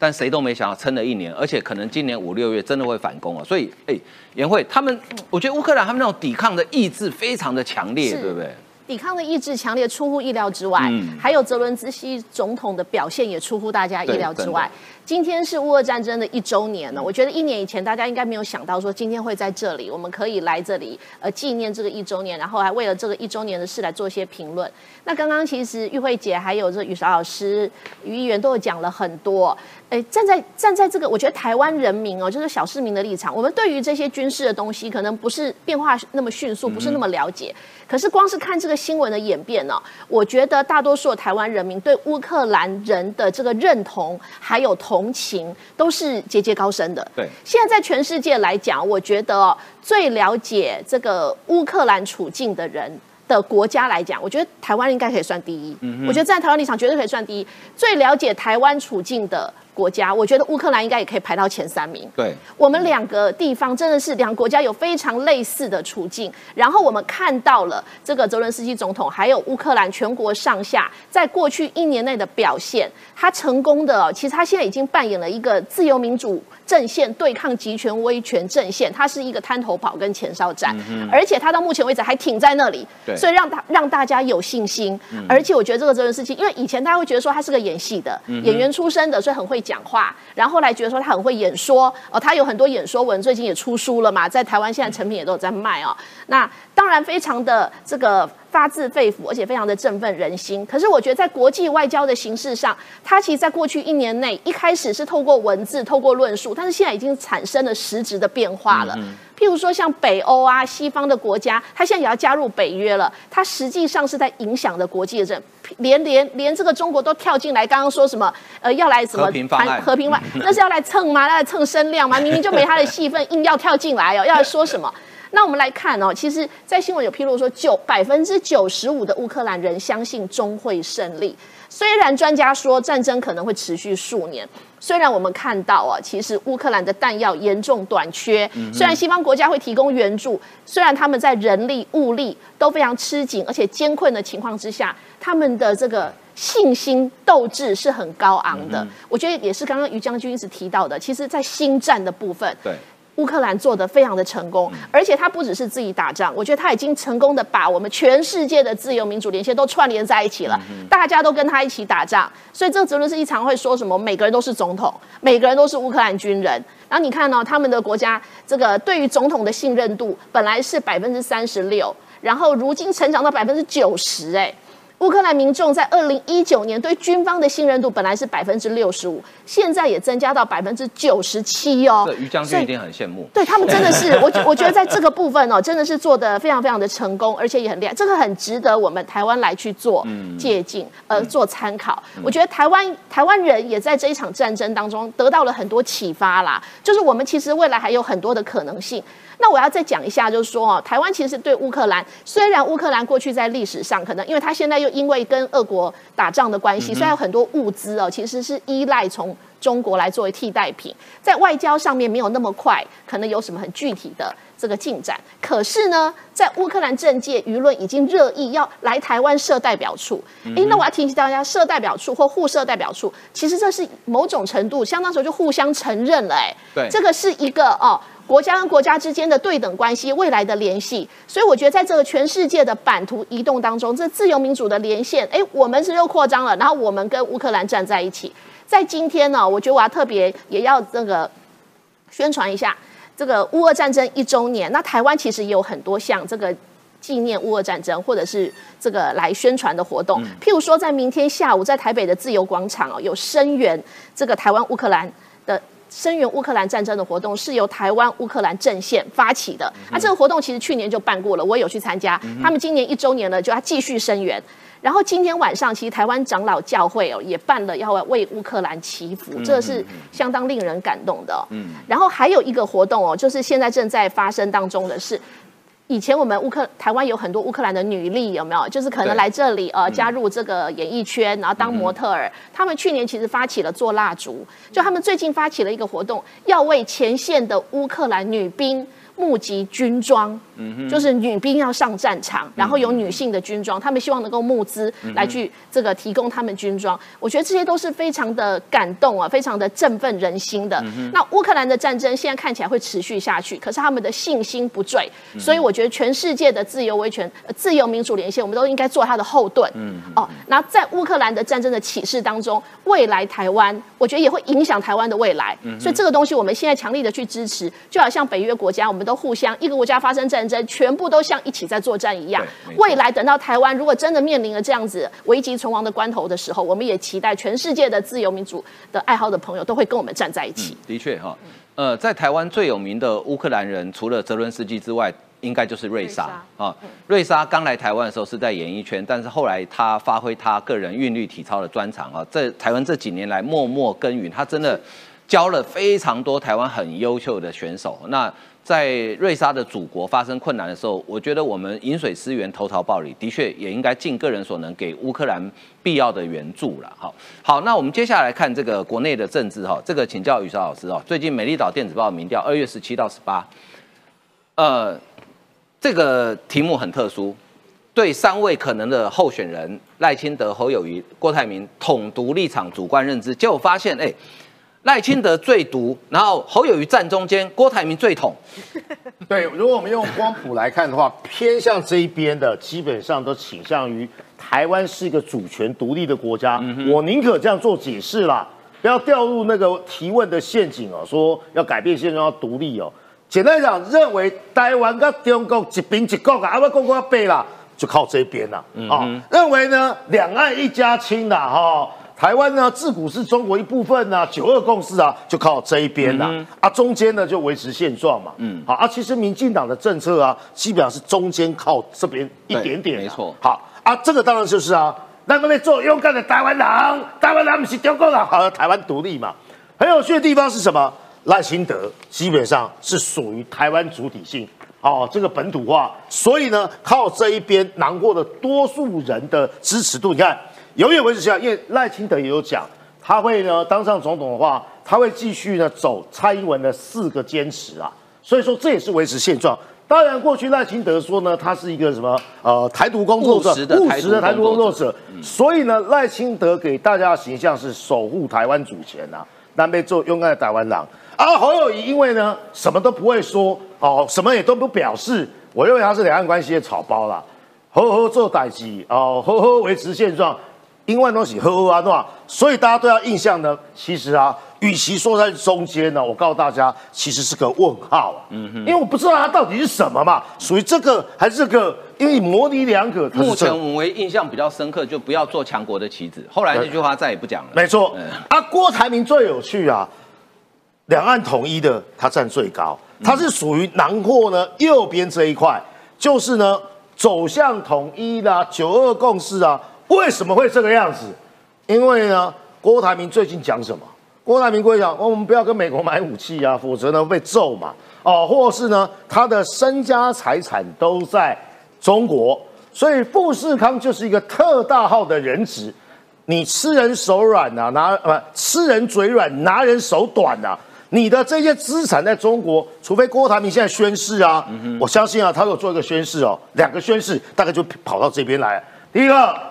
但谁都没想到撑了一年，而且可能今年五六月真的会反攻啊！所以，哎，颜慧他们，我觉得乌克兰他们那种抵抗的意志非常的强烈，对不对？抵抗的意志强烈，出乎意料之外。嗯，还有泽伦斯基总统的表现也出乎大家意料之外。今天是乌俄战争的一周年了，我觉得一年以前大家应该没有想到说今天会在这里，我们可以来这里呃纪念这个一周年，然后还为了这个一周年的事来做一些评论。那刚刚其实玉慧姐还有这雨韶老师、于议员都有讲了很多。哎，站在站在这个，我觉得台湾人民哦，就是小市民的立场，我们对于这些军事的东西，可能不是变化那么迅速，不是那么了解。可是光是看这个新闻的演变呢，我觉得大多数台湾人民对乌克兰人的这个认同还有同情，都是节节高升的。对，现在在全世界来讲，我觉得最了解这个乌克兰处境的人。的国家来讲，我觉得台湾应该可以算第一。嗯我觉得站在台湾立场，绝对可以算第一。最了解台湾处境的。国家，我觉得乌克兰应该也可以排到前三名。对，我们两个地方真的是两个国家有非常类似的处境。然后我们看到了这个泽伦斯基总统，还有乌克兰全国上下，在过去一年内的表现，他成功的，其实他现在已经扮演了一个自由民主阵线对抗集权威权阵线，它是一个滩头跑跟前哨战，而且它到目前为止还挺在那里，所以让他让大家有信心。而且我觉得这个这件事情，因为以前大家会觉得说他是个演戏的演员出身的，所以很会。讲话，然后后来觉得说他很会演说哦，他有很多演说文，最近也出书了嘛，在台湾现在成品也都有在卖哦。那当然非常的这个发自肺腑，而且非常的振奋人心。可是我觉得在国际外交的形式上，他其实在过去一年内，一开始是透过文字、透过论述，但是现在已经产生了实质的变化了。譬如说像北欧啊、西方的国家，他现在也要加入北约了，他实际上是在影响的国际的政。连连连这个中国都跳进来，刚刚说什么？呃，要来什么谈和平外？那是要来蹭吗？要来蹭声量吗？明明就没他的戏份，硬要跳进来哦，要来说什么？那我们来看哦，其实，在新闻有披露说，九百分之九十五的乌克兰人相信终会胜利。虽然专家说战争可能会持续数年，虽然我们看到啊，其实乌克兰的弹药严重短缺，虽然西方国家会提供援助，虽然他们在人力物力都非常吃紧，而且艰困的情况之下，他们的这个信心斗志是很高昂的。我觉得也是刚刚于将军一直提到的，其实，在新战的部分，对。乌克兰做得非常的成功，而且他不只是自己打仗，我觉得他已经成功的把我们全世界的自由民主连线都串联在一起了，大家都跟他一起打仗，所以这个泽伦斯基常会说什么，每个人都是总统，每个人都是乌克兰军人。然后你看呢，他们的国家这个对于总统的信任度本来是百分之三十六，然后如今成长到百分之九十，哎。乌克兰民众在二零一九年对军方的信任度本来是百分之六十五，现在也增加到百分之九十七哦。于将军一定很羡慕。对他们真的是，我我觉得在这个部分哦，真的是做的非常非常的成功，而且也很厉害。这个很值得我们台湾来去做借鉴，呃，做参考。我觉得台湾台湾人也在这一场战争当中得到了很多启发啦，就是我们其实未来还有很多的可能性。那我要再讲一下，就是说哦，台湾其实对乌克兰，虽然乌克兰过去在历史上可能，因为他现在又因为跟俄国打仗的关系，虽然有很多物资哦，其实是依赖从中国来作为替代品，在外交上面没有那么快，可能有什么很具体的这个进展。可是呢，在乌克兰政界舆论已经热议要来台湾设代表处，哎，那我要提醒大家，设代表处或互设代表处，其实这是某种程度相当时候就互相承认了，哎，对，这个是一个哦。国家跟国家之间的对等关系，未来的联系，所以我觉得在这个全世界的版图移动当中，这自由民主的连线，哎，我们是又扩张了。然后我们跟乌克兰站在一起，在今天呢，我觉得我要特别也要这个宣传一下这个乌俄战争一周年。那台湾其实也有很多像这个纪念乌俄战争，或者是这个来宣传的活动。譬如说，在明天下午在台北的自由广场哦，有声援这个台湾乌克兰的。声援乌克兰战争的活动是由台湾乌克兰阵线发起的。啊这个活动其实去年就办过了，我有去参加。他们今年一周年了，就要继续声援。然后今天晚上，其实台湾长老教会哦也办了要为乌克兰祈福，这个是相当令人感动的。嗯，然后还有一个活动哦，就是现在正在发生当中的是。以前我们乌克台湾有很多乌克兰的女力，有没有？就是可能来这里呃加入这个演艺圈，然后当模特儿。他们去年其实发起了做蜡烛，就他们最近发起了一个活动，要为前线的乌克兰女兵。募集军装，就是女兵要上战场，然后有女性的军装，他们希望能够募资来去这个提供他们军装。我觉得这些都是非常的感动啊，非常的振奋人心的。那乌克兰的战争现在看起来会持续下去，可是他们的信心不坠，所以我觉得全世界的自由维权、自由民主连线，我们都应该做他的后盾。哦，那在乌克兰的战争的启示当中，未来台湾，我觉得也会影响台湾的未来。所以这个东西我们现在强力的去支持，就好像北约国家，我们都。都互相，一个国家发生战争，全部都像一起在作战一样。未来等到台湾如果真的面临了这样子危急存亡的关头的时候，我们也期待全世界的自由民主的爱好的朋友都会跟我们站在一起。的确哈，呃，在台湾最有名的乌克兰人，除了泽伦斯基之外，应该就是瑞莎啊。瑞莎刚来台湾的时候是在演艺圈，但是后来他发挥他个人韵律体操的专长啊，在台湾这几年来默默耕耘，他真的教了非常多台湾很优秀的选手。那在瑞莎的祖国发生困难的时候，我觉得我们饮水思源、投桃报李，的确也应该尽个人所能给乌克兰必要的援助了。好，好，那我们接下来看这个国内的政治哈，这个请教宇韶老师哦。最近美丽岛电子报民调，二月十七到十八，呃，这个题目很特殊，对三位可能的候选人赖清德、侯友谊、郭台铭统独立场、主观认知，结果发现哎。赖清德最毒，然后侯友谊站中间，郭台铭最统。对，如果我们用光谱来看的话，偏向这一边的基本上都倾向于台湾是一个主权独立的国家。我宁可这样做解释啦，不要掉入那个提问的陷阱哦，说要改变现状要独立哦。简单讲，认为台湾跟中国一边一国啊，阿不国国背啦，就靠这边啦。啊，认为呢两岸一家亲啦，哈。台湾呢，自古是中国一部分呢，九二共识啊，就靠这一边呐，啊，中间呢就维持现状嘛，嗯，好啊，其实民进党的政策啊，基本上是中间靠这边一点点，没错，好啊，这个当然就是啊，那么做勇敢的台湾人，台湾人不是中国人，好，台湾独立嘛，很有趣的地方是什么？赖清德基本上是属于台湾主体性，哦，这个本土化，所以呢，靠这一边囊括了多数人的支持度，你看。永远维持下，因为赖清德也有讲，他会呢当上总统的话，他会继续呢走蔡英文的四个坚持啊，所以说这也是维持现状。当然，过去赖清德说呢，他是一个什么呃台独工作者，务实的台独工作者，所以呢赖清德给大家的形象是守护台湾主权呐，南北做勇敢的台湾狼。而侯友谊因为呢什么都不会说哦，什么也都不表示，我认为他是两岸关系的草包啦，呵呵做代机哦，呵呵维持现状。因为东西呵呵啊，对吧？所以大家对他印象呢，其实啊，与其说在中间呢，我告诉大家，其实是个问号啊。嗯哼，因为我不知道它到底是什么嘛，属于这个还是这个？因为模棱两可。目前我们印象比较深刻，就不要做强国的棋子。后来这句话再也不讲了。没错。啊，郭台铭最有趣啊，两岸统一的他占最高，他是属于囊括呢右边这一块，就是呢走向统一啦，九二共识啊。为什么会这个样子？因为呢，郭台铭最近讲什么？郭台铭会讲，我们不要跟美国买武器啊，否则呢被揍嘛。哦，或是呢，他的身家财产都在中国，所以富士康就是一个特大号的人质。你吃人手软呐，拿不吃人嘴软，拿人手短呐。你的这些资产在中国，除非郭台铭现在宣誓啊，我相信啊，他有做一个宣誓哦，两个宣誓大概就跑到这边来。第一个。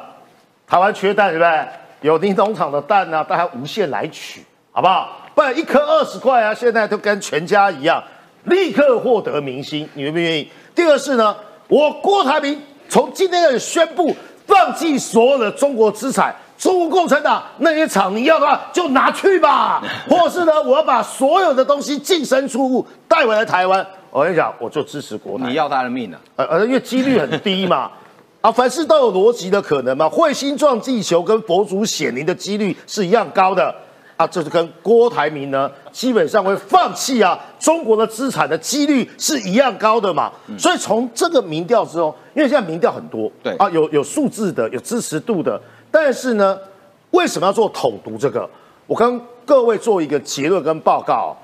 台湾缺蛋，对不对？有你农场的蛋呢，大家无限来取，好不好？不然一颗二十块啊，现在都跟全家一样，立刻获得明星，你愿不愿意？第二是呢，我郭台铭从今天开始宣布放弃所有的中国资产，中国共产党那些厂你要的话就拿去吧，或是呢，我要把所有的东西净身出户带回来台湾。我跟你讲，我就支持国台。你要他的命呢？呃呃，因为几率很低嘛。啊，凡事都有逻辑的可能嘛？彗星撞地球跟佛祖显灵的几率是一样高的。啊，这是跟郭台铭呢基本上会放弃啊中国的资产的几率是一样高的嘛。所以从这个民调之后，因为现在民调很多，对啊，有有数字的，有支持度的，但是呢，为什么要做统独这个？我跟各位做一个结论跟报告。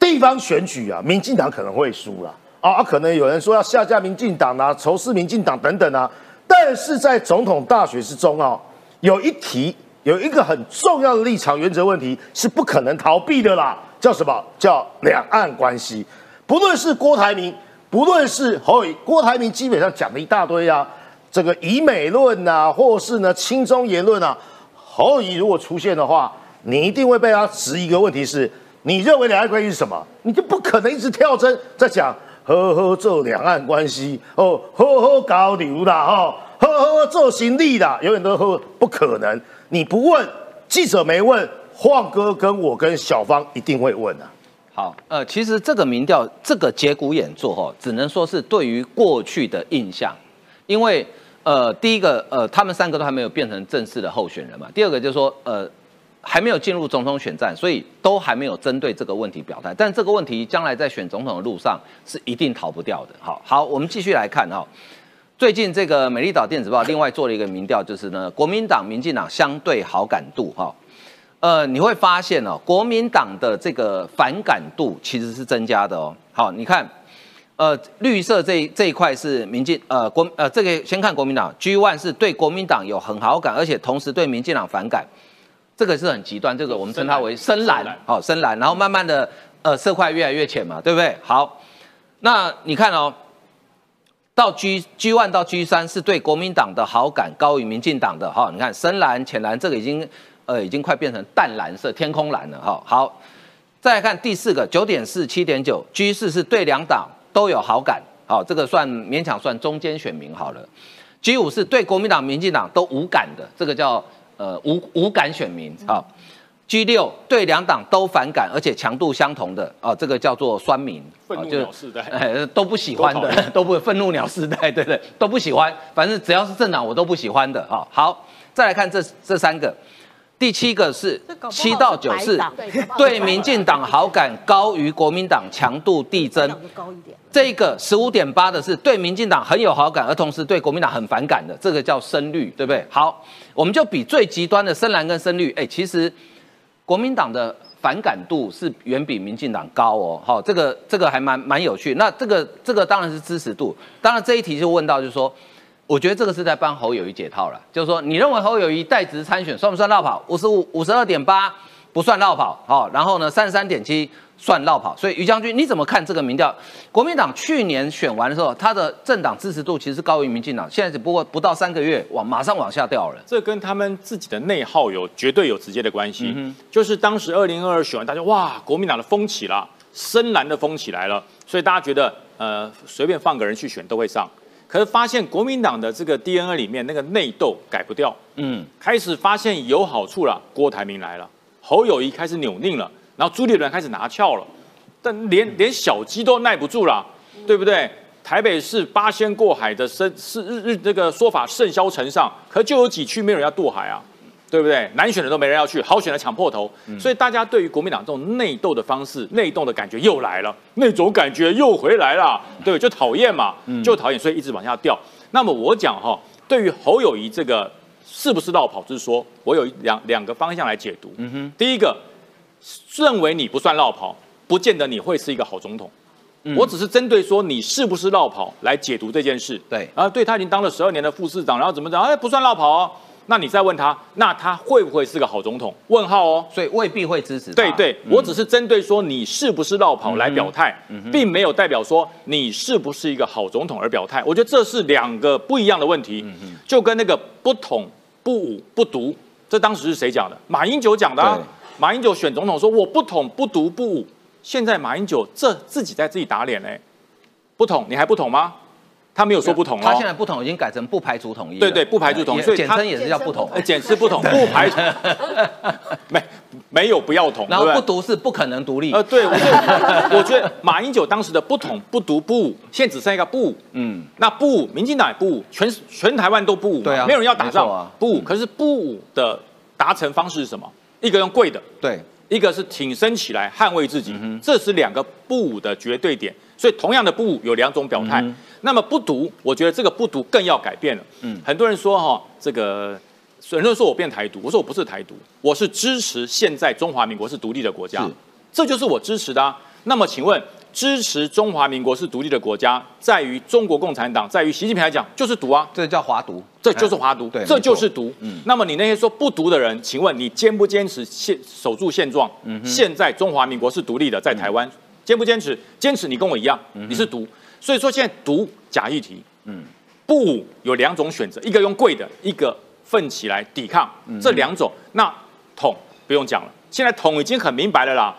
地方选举啊，民进党可能会输了啊，可能有人说要下架民进党啊，仇视民进党等等啊。但是在总统大选之中啊，有一题有一个很重要的立场原则问题是不可能逃避的啦，叫什么？叫两岸关系。不论是郭台铭，不论是侯友，郭台铭基本上讲了一大堆啊，这个以美论呐，或是呢亲中言论啊。侯友如果出现的话，你一定会被他质疑一个问题是。你认为两岸关系是什么？你就不可能一直跳针在讲呵呵做两岸关系哦，呵呵搞流啦哈，呵呵做行李的，永远都呵不可能。你不问，记者没问，晃哥跟我跟小芳一定会问啊。好，呃，其实这个民调这个节骨眼做哈，只能说是对于过去的印象，因为呃，第一个呃，他们三个都还没有变成正式的候选人嘛。第二个就是说呃。还没有进入总统选战，所以都还没有针对这个问题表态。但这个问题将来在选总统的路上是一定逃不掉的。好，好，我们继续来看哈。最近这个美丽岛电子报另外做了一个民调，就是呢，国民党、民进党相对好感度哈。呃，你会发现哦，国民党的这个反感度其实是增加的哦。好，你看，呃，绿色这这一块是民进呃国呃这个先看国民党，G one 是对国民党有很好感，而且同时对民进党反感。这个是很极端，这个我们称它为深蓝，好深蓝，然后慢慢的，呃，色块越来越浅嘛，对不对？好，那你看哦，到 G G one 到 G 三是对国民党的好感高于民进党的哈，你看深蓝、浅蓝，这个已经呃已经快变成淡蓝色、天空蓝了哈。好，再来看第四个九点四七点九 G 四是对两党都有好感，好，这个算勉强算中间选民好了。G 五是对国民党、民进党都无感的，这个叫。呃，无无感选民啊，G 六对两党都反感，而且强度相同的啊，这个叫做酸民，愤怒鸟世代，哎，都不喜欢的，都不愤怒鸟世代，对对，都不喜欢，反正只要是政党我都不喜欢的啊。好，再来看这这三个，第七个是七到九是对民进党好感高于国民党，强度递增。这个十五点八的是对民进党很有好感，而同时对国民党很反感的，这个叫深绿，对不对？好，我们就比最极端的深蓝跟深绿，哎，其实国民党的反感度是远比民进党高哦。好，这个这个还蛮蛮有趣。那这个这个当然是支持度，当然这一题就问到，就是说，我觉得这个是在帮侯友谊解套了，就是说，你认为侯友谊代职参选算不算绕跑？五十五五十二点八不算绕跑，好，然后呢三十三点七。算绕跑，所以于将军你怎么看这个民调？国民党去年选完的时候，他的政党支持度其实是高于民进党，现在只不过不到三个月，往马上往下掉了。这跟他们自己的内耗有绝对有直接的关系。嗯就是当时二零二二选完，大家哇，国民党的风起了，深蓝的风起来了，所以大家觉得呃随便放个人去选都会上。可是发现国民党的这个 DNA 里面那个内斗改不掉，嗯，开始发现有好处了，郭台铭来了，侯友谊开始扭拧了。然后朱立伦开始拿翘了，但连连小鸡都耐不住了，对不对？台北市八仙过海的甚是日日这个说法甚嚣尘上，可就有几区没有人要渡海啊，对不对？难选的都没人要去，好选的抢破头，所以大家对于国民党这种内斗的方式、内斗的感觉又来了，那种感觉又回来了，对，就讨厌嘛，就讨厌，所以一直往下掉。那么我讲哈，对于侯友谊这个是不是绕跑之说，我有两两个方向来解读。嗯哼，第一个。认为你不算绕跑，不见得你会是一个好总统。我只是针对说你是不是绕跑来解读这件事。对，啊，对他已经当了十二年的副市长，然后怎么讲？哎，不算绕跑哦。那你再问他，那他会不会是个好总统？问号哦。所以未必会支持。对对，我只是针对说你是不是绕跑来表态，并没有代表说你是不是一个好总统而表态。我觉得这是两个不一样的问题。就跟那个不统不武不独，这当时是谁讲的？马英九讲的啊。马英九选总统说：“我不统不独不武。”现在马英九这自己在自己打脸嘞，不统你还不统吗？他没有说不统哦，他现在不统已经改成不排除统一。对对，不排除统一，所以简称也是叫不统。简称不统，不排除，没没有不要统，然后不独是不可能独立。呃，对，我觉得我觉得马英九当时的不统不独不武，现在只剩一个不武。嗯，那不武，民进党也不武，全全台湾都不武，对啊，没有人要打仗啊，不武。可是不武的达成方式是什么？一个用贵的，对，一个是挺身起来捍卫自己，这是两个不武的绝对点。所以同样的不武有两种表态。那么不读，我觉得这个不读更要改变了。嗯，很多人说哈，这个很多人说我变台独，我说我不是台独，我是支持现在中华民国是独立的国家，这就是我支持的。啊。那么请问？支持中华民国是独立的国家，在于中国共产党，在于习近平来讲就是独啊，这叫华独，这就是华独，对，这就是独。嗯，那么你那些说不独的人，请问你坚不坚持现守住现状？嗯，现在中华民国是独立的，在台湾。坚不坚持？坚持，你跟我一样，你是独。所以说现在独假议题，嗯，不有两种选择，一个用贵的，一个奋起来抵抗，这两种。那统不用讲了，现在统已经很明白了啦，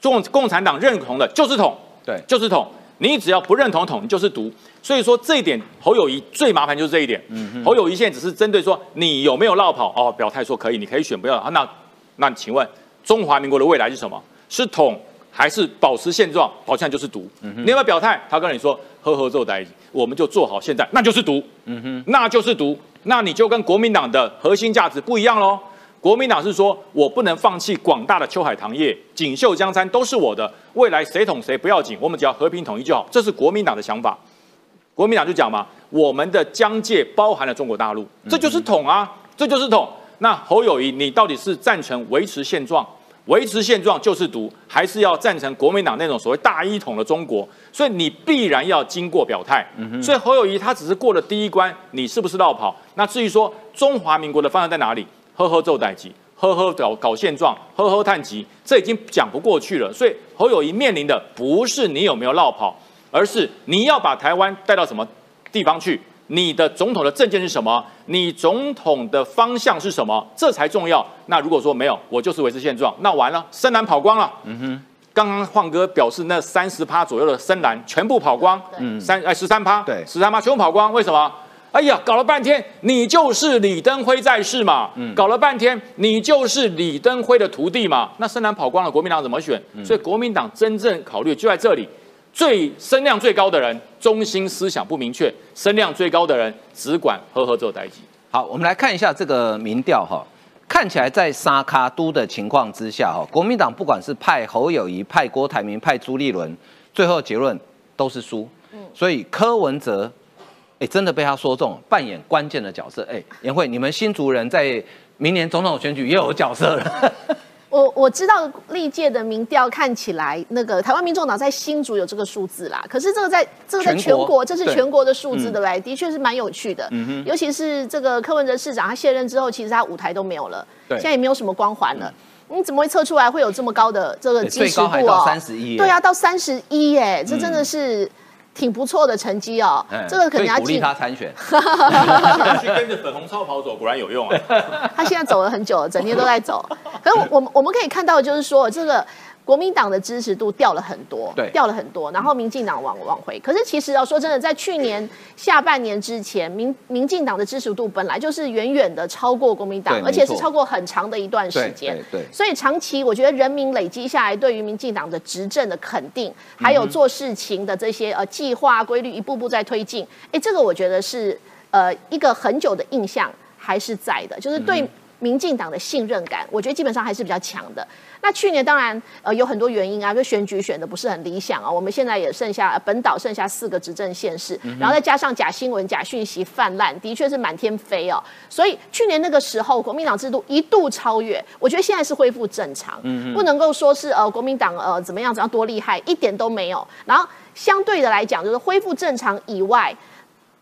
中共产党认同的就是统。对，就是统。你只要不认同统，你就是独。所以说这一点，侯友谊最麻烦就是这一点。嗯侯友谊现在只是针对说你有没有绕跑哦，表态说可以，你可以选，不要。那那请问中华民国的未来是什么？是统还是保持现状？好像就是独。你有没有表态？他跟你说呵呵做在一起，我们就做好现在，那就是独。嗯哼，那就是独。那你就跟国民党的核心价值不一样喽。国民党是说，我不能放弃广大的秋海棠叶，锦绣江山都是我的，未来谁统谁不要紧，我们只要和平统一就好，这是国民党的想法。国民党就讲嘛，我们的疆界包含了中国大陆，这就是统啊，这就是统。那侯友谊，你到底是赞成维持现状，维持现状就是独，还是要赞成国民党那种所谓大一统的中国？所以你必然要经过表态。所以侯友谊他只是过了第一关，你是不是绕跑？那至于说中华民国的方向在哪里？呵呵做代级，呵呵搞搞现状，呵呵叹级，这已经讲不过去了。所以侯友谊面临的不是你有没有绕跑，而是你要把台湾带到什么地方去？你的总统的政见是什么？你总统的方向是什么？这才重要。那如果说没有，我就是维持现状，那完了，深蓝跑光了。嗯哼，刚刚晃哥表示那三十趴左右的深蓝全部跑光，嗯，三哎十三趴，对，十三趴全部跑光，为什么？哎呀，搞了半天，你就是李登辉在世嘛？嗯，搞了半天，你就是李登辉的徒弟嘛？那深蓝跑光了，国民党怎么选？所以国民党真正考虑就在这里，最声量最高的人，中心思想不明确；声量最高的人，只管呵呵做代级。好，我们来看一下这个民调哈，看起来在沙卡都的情况之下哈，国民党不管是派侯友谊、派郭台铭、派朱立伦，最后结论都是输。嗯，所以柯文哲。哎，真的被他说中，扮演关键的角色。哎，颜慧，你们新族人在明年总统选举也有角色了。我我知道历届的民调看起来，那个台湾民众党在新竹有这个数字啦。可是这个在这个在全国，这是全国的数字的来，的确是蛮有趣的。嗯哼，尤其是这个柯文哲市长他卸任之后，其实他舞台都没有了，现在也没有什么光环了。你怎么会测出来会有这么高的这个支持度哦？三十一。对啊，到三十一耶，这真的是。挺不错的成绩哦，这个可能要鼓励他参选，去跟着粉红超跑走，果然有用啊。他现在走了很久了，整天都在走。可是我们我们可以看到，就是说这个。国民党的支持度掉了很多，对，掉了很多，然后民进党往往回。可是其实要说真的，在去年下半年之前，民民进党的支持度本来就是远远的超过国民党，而且是超过很长的一段时间。对，所以长期我觉得人民累积下来对于民进党的执政的肯定，还有做事情的这些呃计划规律，一步步在推进。哎，这个我觉得是呃一个很久的印象还是在的，就是对民进党的信任感，我觉得基本上还是比较强的。那去年当然呃有很多原因啊，就选举选的不是很理想啊。我们现在也剩下本岛剩下四个执政县市，然后再加上假新闻、假讯息泛滥，的确是满天飞哦。所以去年那个时候，国民党制度一度超越，我觉得现在是恢复正常，不能够说是呃国民党呃怎么样怎样多厉害，一点都没有。然后相对的来讲，就是恢复正常以外，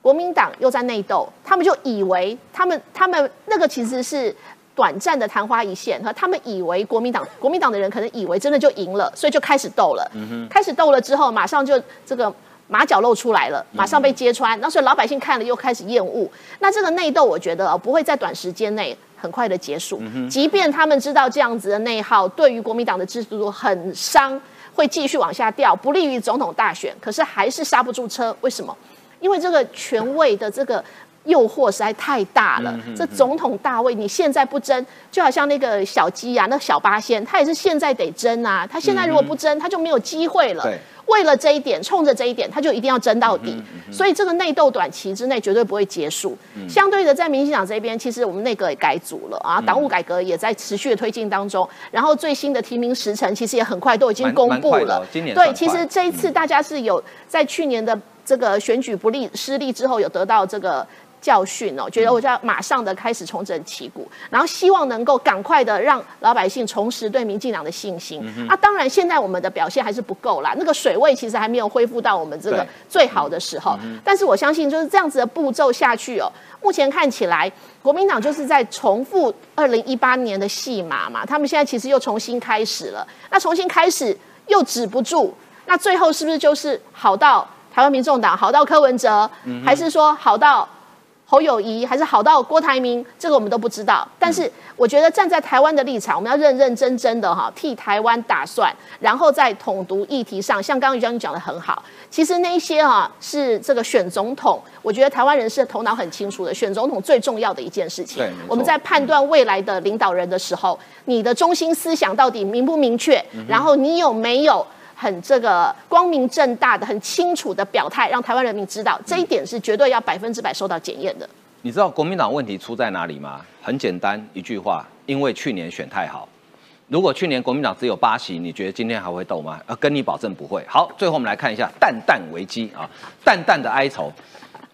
国民党又在内斗，他们就以为他们他们那个其实是。短暂的昙花一现，和他们以为国民党国民党的人可能以为真的就赢了，所以就开始斗了。开始斗了之后，马上就这个马脚露出来了，马上被揭穿。那所以老百姓看了又开始厌恶。那这个内斗，我觉得不会在短时间内很快的结束。即便他们知道这样子的内耗对于国民党的支持度很伤，会继续往下掉，不利于总统大选。可是还是刹不住车。为什么？因为这个权位的这个。诱惑实在太大了。这总统大位，你现在不争，就好像那个小鸡啊，那小八仙，他也是现在得争啊。他现在如果不争，他就没有机会了。对。为了这一点，冲着这一点，他就一定要争到底。所以这个内斗短期之内绝对不会结束。相对的，在民进党这边，其实我们内阁也改组了啊，党务改革也在持续的推进当中。然后最新的提名时程其实也很快都已经公布了。今年对，其实这一次大家是有在去年的这个选举不利失利之后，有得到这个。教训哦，觉得我就要马上的开始重整旗鼓，然后希望能够赶快的让老百姓重拾对民进党的信心。啊，当然现在我们的表现还是不够啦，那个水位其实还没有恢复到我们这个最好的时候。但是我相信就是这样子的步骤下去哦，目前看起来国民党就是在重复二零一八年的戏码嘛，他们现在其实又重新开始了，那重新开始又止不住，那最后是不是就是好到台湾民众党，好到柯文哲，还是说好到？侯友谊还是好到郭台铭，这个我们都不知道。但是我觉得站在台湾的立场，我们要认认真真的哈替台湾打算，然后在统独议题上，像刚刚于将军讲的很好，其实那些啊是这个选总统，我觉得台湾人是头脑很清楚的，选总统最重要的一件事情。我们在判断未来的领导人的时候，你的中心思想到底明不明确？然后你有没有？很这个光明正大的、很清楚的表态，让台湾人民知道这一点是绝对要百分之百受到检验的。你知道国民党问题出在哪里吗？很简单一句话，因为去年选太好。如果去年国民党只有八席，你觉得今天还会斗吗？呃，跟你保证不会。好，最后我们来看一下淡淡危机啊，淡淡的哀愁。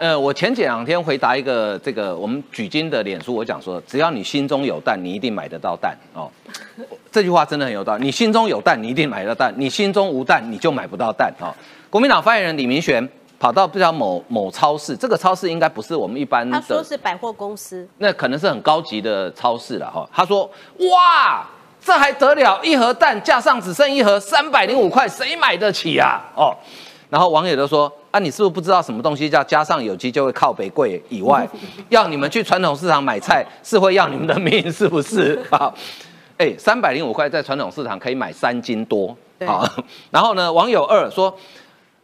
呃，我前几两天回答一个这个我们举金的脸书，我讲说，只要你心中有蛋，你一定买得到蛋哦。这句话真的很有道理。你心中有蛋，你一定买得到蛋；你心中无蛋，你就买不到蛋哦。国民党发言人李明玄跑到不知道某某超市，这个超市应该不是我们一般的，他说是百货公司，那可能是很高级的超市了哈。他说，哇，这还得了？一盒蛋架上只剩一盒，三百零五块，谁买得起啊？哦。然后网友都说啊，你是不是不知道什么东西叫加上有机就会靠北贵？以外，要你们去传统市场买菜是会要你们的命，是不是 啊？哎，三百零五块在传统市场可以买三斤多啊。然后呢，网友二说，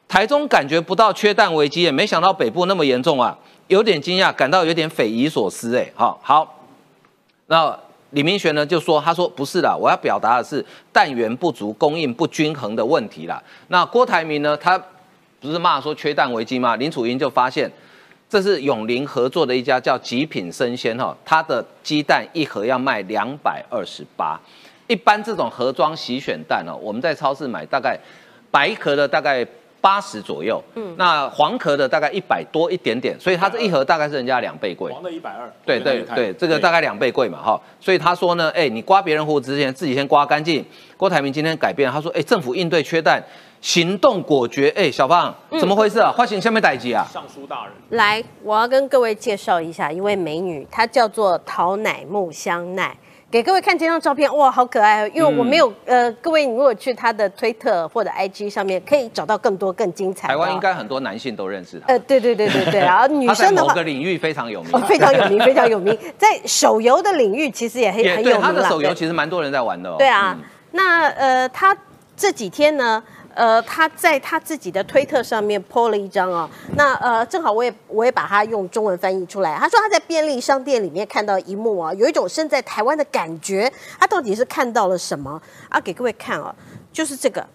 台中感觉不到缺蛋危机，也没想到北部那么严重啊，有点惊讶，感到有点匪夷所思。哎，好好，那李明玄呢就说，他说不是的，我要表达的是蛋源不足、供应不均衡的问题啦。那郭台铭呢，他。不是骂说缺蛋危机吗？林楚英就发现，这是永林合作的一家叫极品生鲜哈，它的鸡蛋一盒要卖两百二十八。一般这种盒装洗选蛋哦，我们在超市买大概白壳的大概八十左右，嗯，那黄壳的大概一百多一点点，所以它这一盒大概是人家两倍贵。黄的一百二。对对对，这个大概两倍贵嘛哈，所以他说呢，哎，你刮别人胡子之前自己先刮干净。郭台铭今天改变，他说，哎，政府应对缺蛋。行动果决，哎，小胖，怎么回事啊？发行下面代机啊？尚书大人，来，我要跟各位介绍一下一位美女，她叫做桃乃木香奈，给各位看这张照片，哇，好可爱！因为我没有，呃，各位，你如果去她的推特或者 IG 上面，可以找到更多更精彩。台湾应该很多男性都认识她。呃，对对对对对，然后 女生的话，某个领域非常有名，非常有名，非常有名，在手游的领域其实也很很有名她的手游其实蛮多人在玩的哦。对啊，那呃，他这几天呢？呃，他在他自己的推特上面 po 了一张啊，那呃，正好我也我也把它用中文翻译出来。他说他在便利商店里面看到一幕啊，有一种身在台湾的感觉。他到底是看到了什么啊？给各位看啊，就是这个。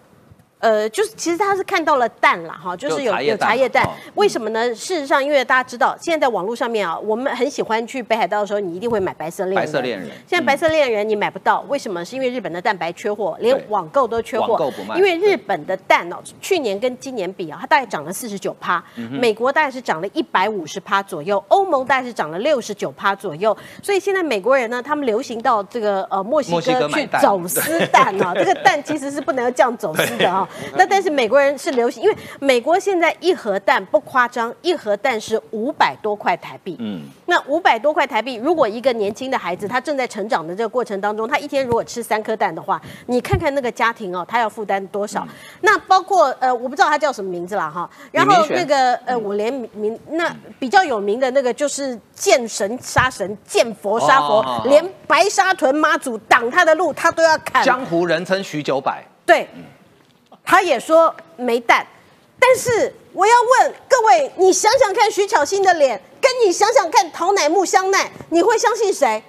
呃，就是其实他是看到了蛋了，哈，就是有有茶叶蛋。为什么呢？事实上，因为大家知道，现在在网络上面啊，我们很喜欢去北海道的时候，你一定会买白色恋人。白色恋人。现在白色恋人你买不到，为什么？是因为日本的蛋白缺货，连网购都缺货。网购不卖。因为日本的蛋哦，去年跟今年比啊，它大概涨了四十九趴，美国大概是涨了一百五十趴左右，欧盟大概是涨了六十九趴左右。所以现在美国人呢，他们流行到这个呃墨西哥去走私蛋哦，这个蛋其实是不能这样走私的啊。那但是美国人是流行，因为美国现在一盒蛋不夸张，一盒蛋是五百多块台币。嗯，那五百多块台币，如果一个年轻的孩子他正在成长的这个过程当中，他一天如果吃三颗蛋的话，你看看那个家庭哦，他要负担多少？那包括呃，我不知道他叫什么名字了哈。然后那个呃，我连名那比较有名的那个就是见神杀神，见佛杀佛，连白沙屯妈祖挡他的路，他都要砍。江湖人称徐九百。对。他也说没蛋，但是我要问各位，你想想看，徐巧芯的脸跟你想想看，陶乃木香奈，你会相信谁？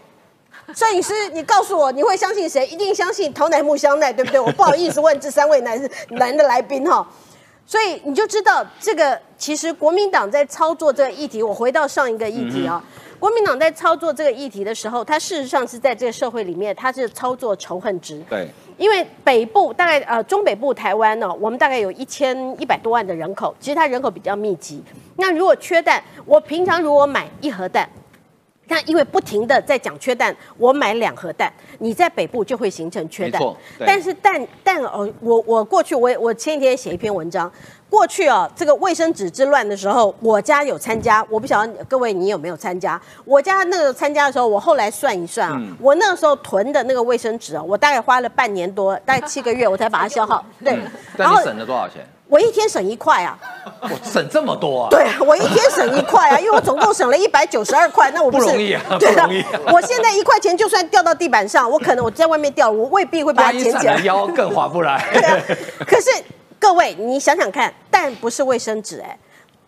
摄影师，你告诉我，你会相信谁？一定相信陶乃木香奈，对不对？我不好意思问这三位男男的来宾哈，所以你就知道这个其实国民党在操作这个议题。我回到上一个议题啊，国民党在操作这个议题的时候，它事实上是在这个社会里面，它是操作仇恨值。对，因为北部大概呃中北部台湾呢，我们大概有一千一百多万的人口，其实它人口比较密集。那如果缺蛋，我平常如果买一盒蛋。那因为不停的在讲缺蛋，我买两盒蛋，你在北部就会形成缺蛋。但是蛋蛋哦，我我过去我我前几天写一篇文章，过去哦这个卫生纸之乱的时候，我家有参加，我不晓得各位你有没有参加？我家那个参加的时候，我后来算一算啊，我那个时候囤的那个卫生纸啊，我大概花了半年多，大概七个月我才把它消耗。对，然后省了多少钱？我一天省一块啊！我省这么多啊！对啊，我一天省一块啊，因为我总共省了一百九十二块，那我不容易 啊，不容易。我现在一块钱就算掉到地板上，我可能我在外面掉，我未必会把它捡起来。腰更划不来。对啊，可是各位，你想想看，蛋不是卫生纸哎，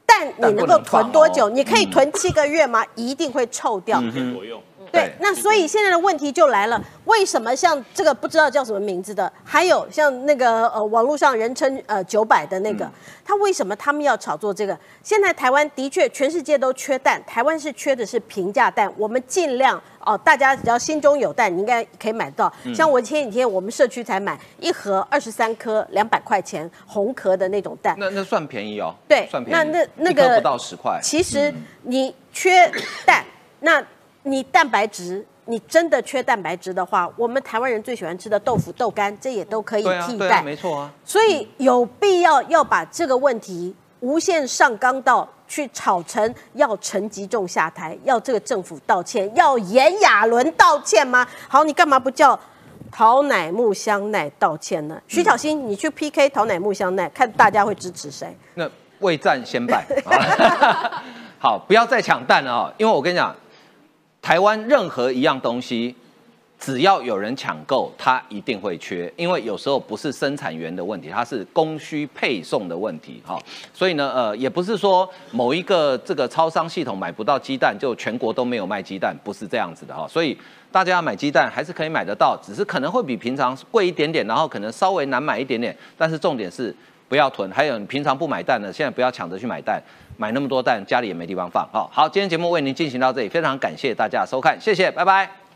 蛋你能够囤多久？你可以囤七个月吗？一定会臭掉。左右。对，那所以现在的问题就来了，为什么像这个不知道叫什么名字的，还有像那个呃网络上人称呃九百的那个，他为什么他们要炒作这个？现在台湾的确全世界都缺蛋，台湾是缺的是平价蛋，我们尽量哦，大家只要心中有蛋，你应该可以买到。像我前几天我们社区才买一盒二十三颗两百块钱红壳的那种蛋，那那算便宜哦。对，算便宜。那那那个不到十块。其实你缺蛋，那。你蛋白质，你真的缺蛋白质的话，我们台湾人最喜欢吃的豆腐、豆干，这也都可以替代，没错啊。所以有必要要把这个问题无限上纲到去炒成要陈吉仲下台，要这个政府道歉，要炎亚纶道歉吗？好，你干嘛不叫陶乃木香奈道歉呢？徐小新，你去 PK 陶乃木香奈，看大家会支持谁？那未战先败。好，不要再抢蛋了啊！因为我跟你讲。台湾任何一样东西，只要有人抢购，它一定会缺。因为有时候不是生产源的问题，它是供需配送的问题。哈，所以呢，呃，也不是说某一个这个超商系统买不到鸡蛋，就全国都没有卖鸡蛋，不是这样子的哈。所以大家要买鸡蛋还是可以买得到，只是可能会比平常贵一点点，然后可能稍微难买一点点。但是重点是不要囤，还有你平常不买蛋的，现在不要抢着去买蛋。买那么多蛋，家里也没地方放。好好，今天节目为您进行到这里，非常感谢大家收看，谢谢，拜拜。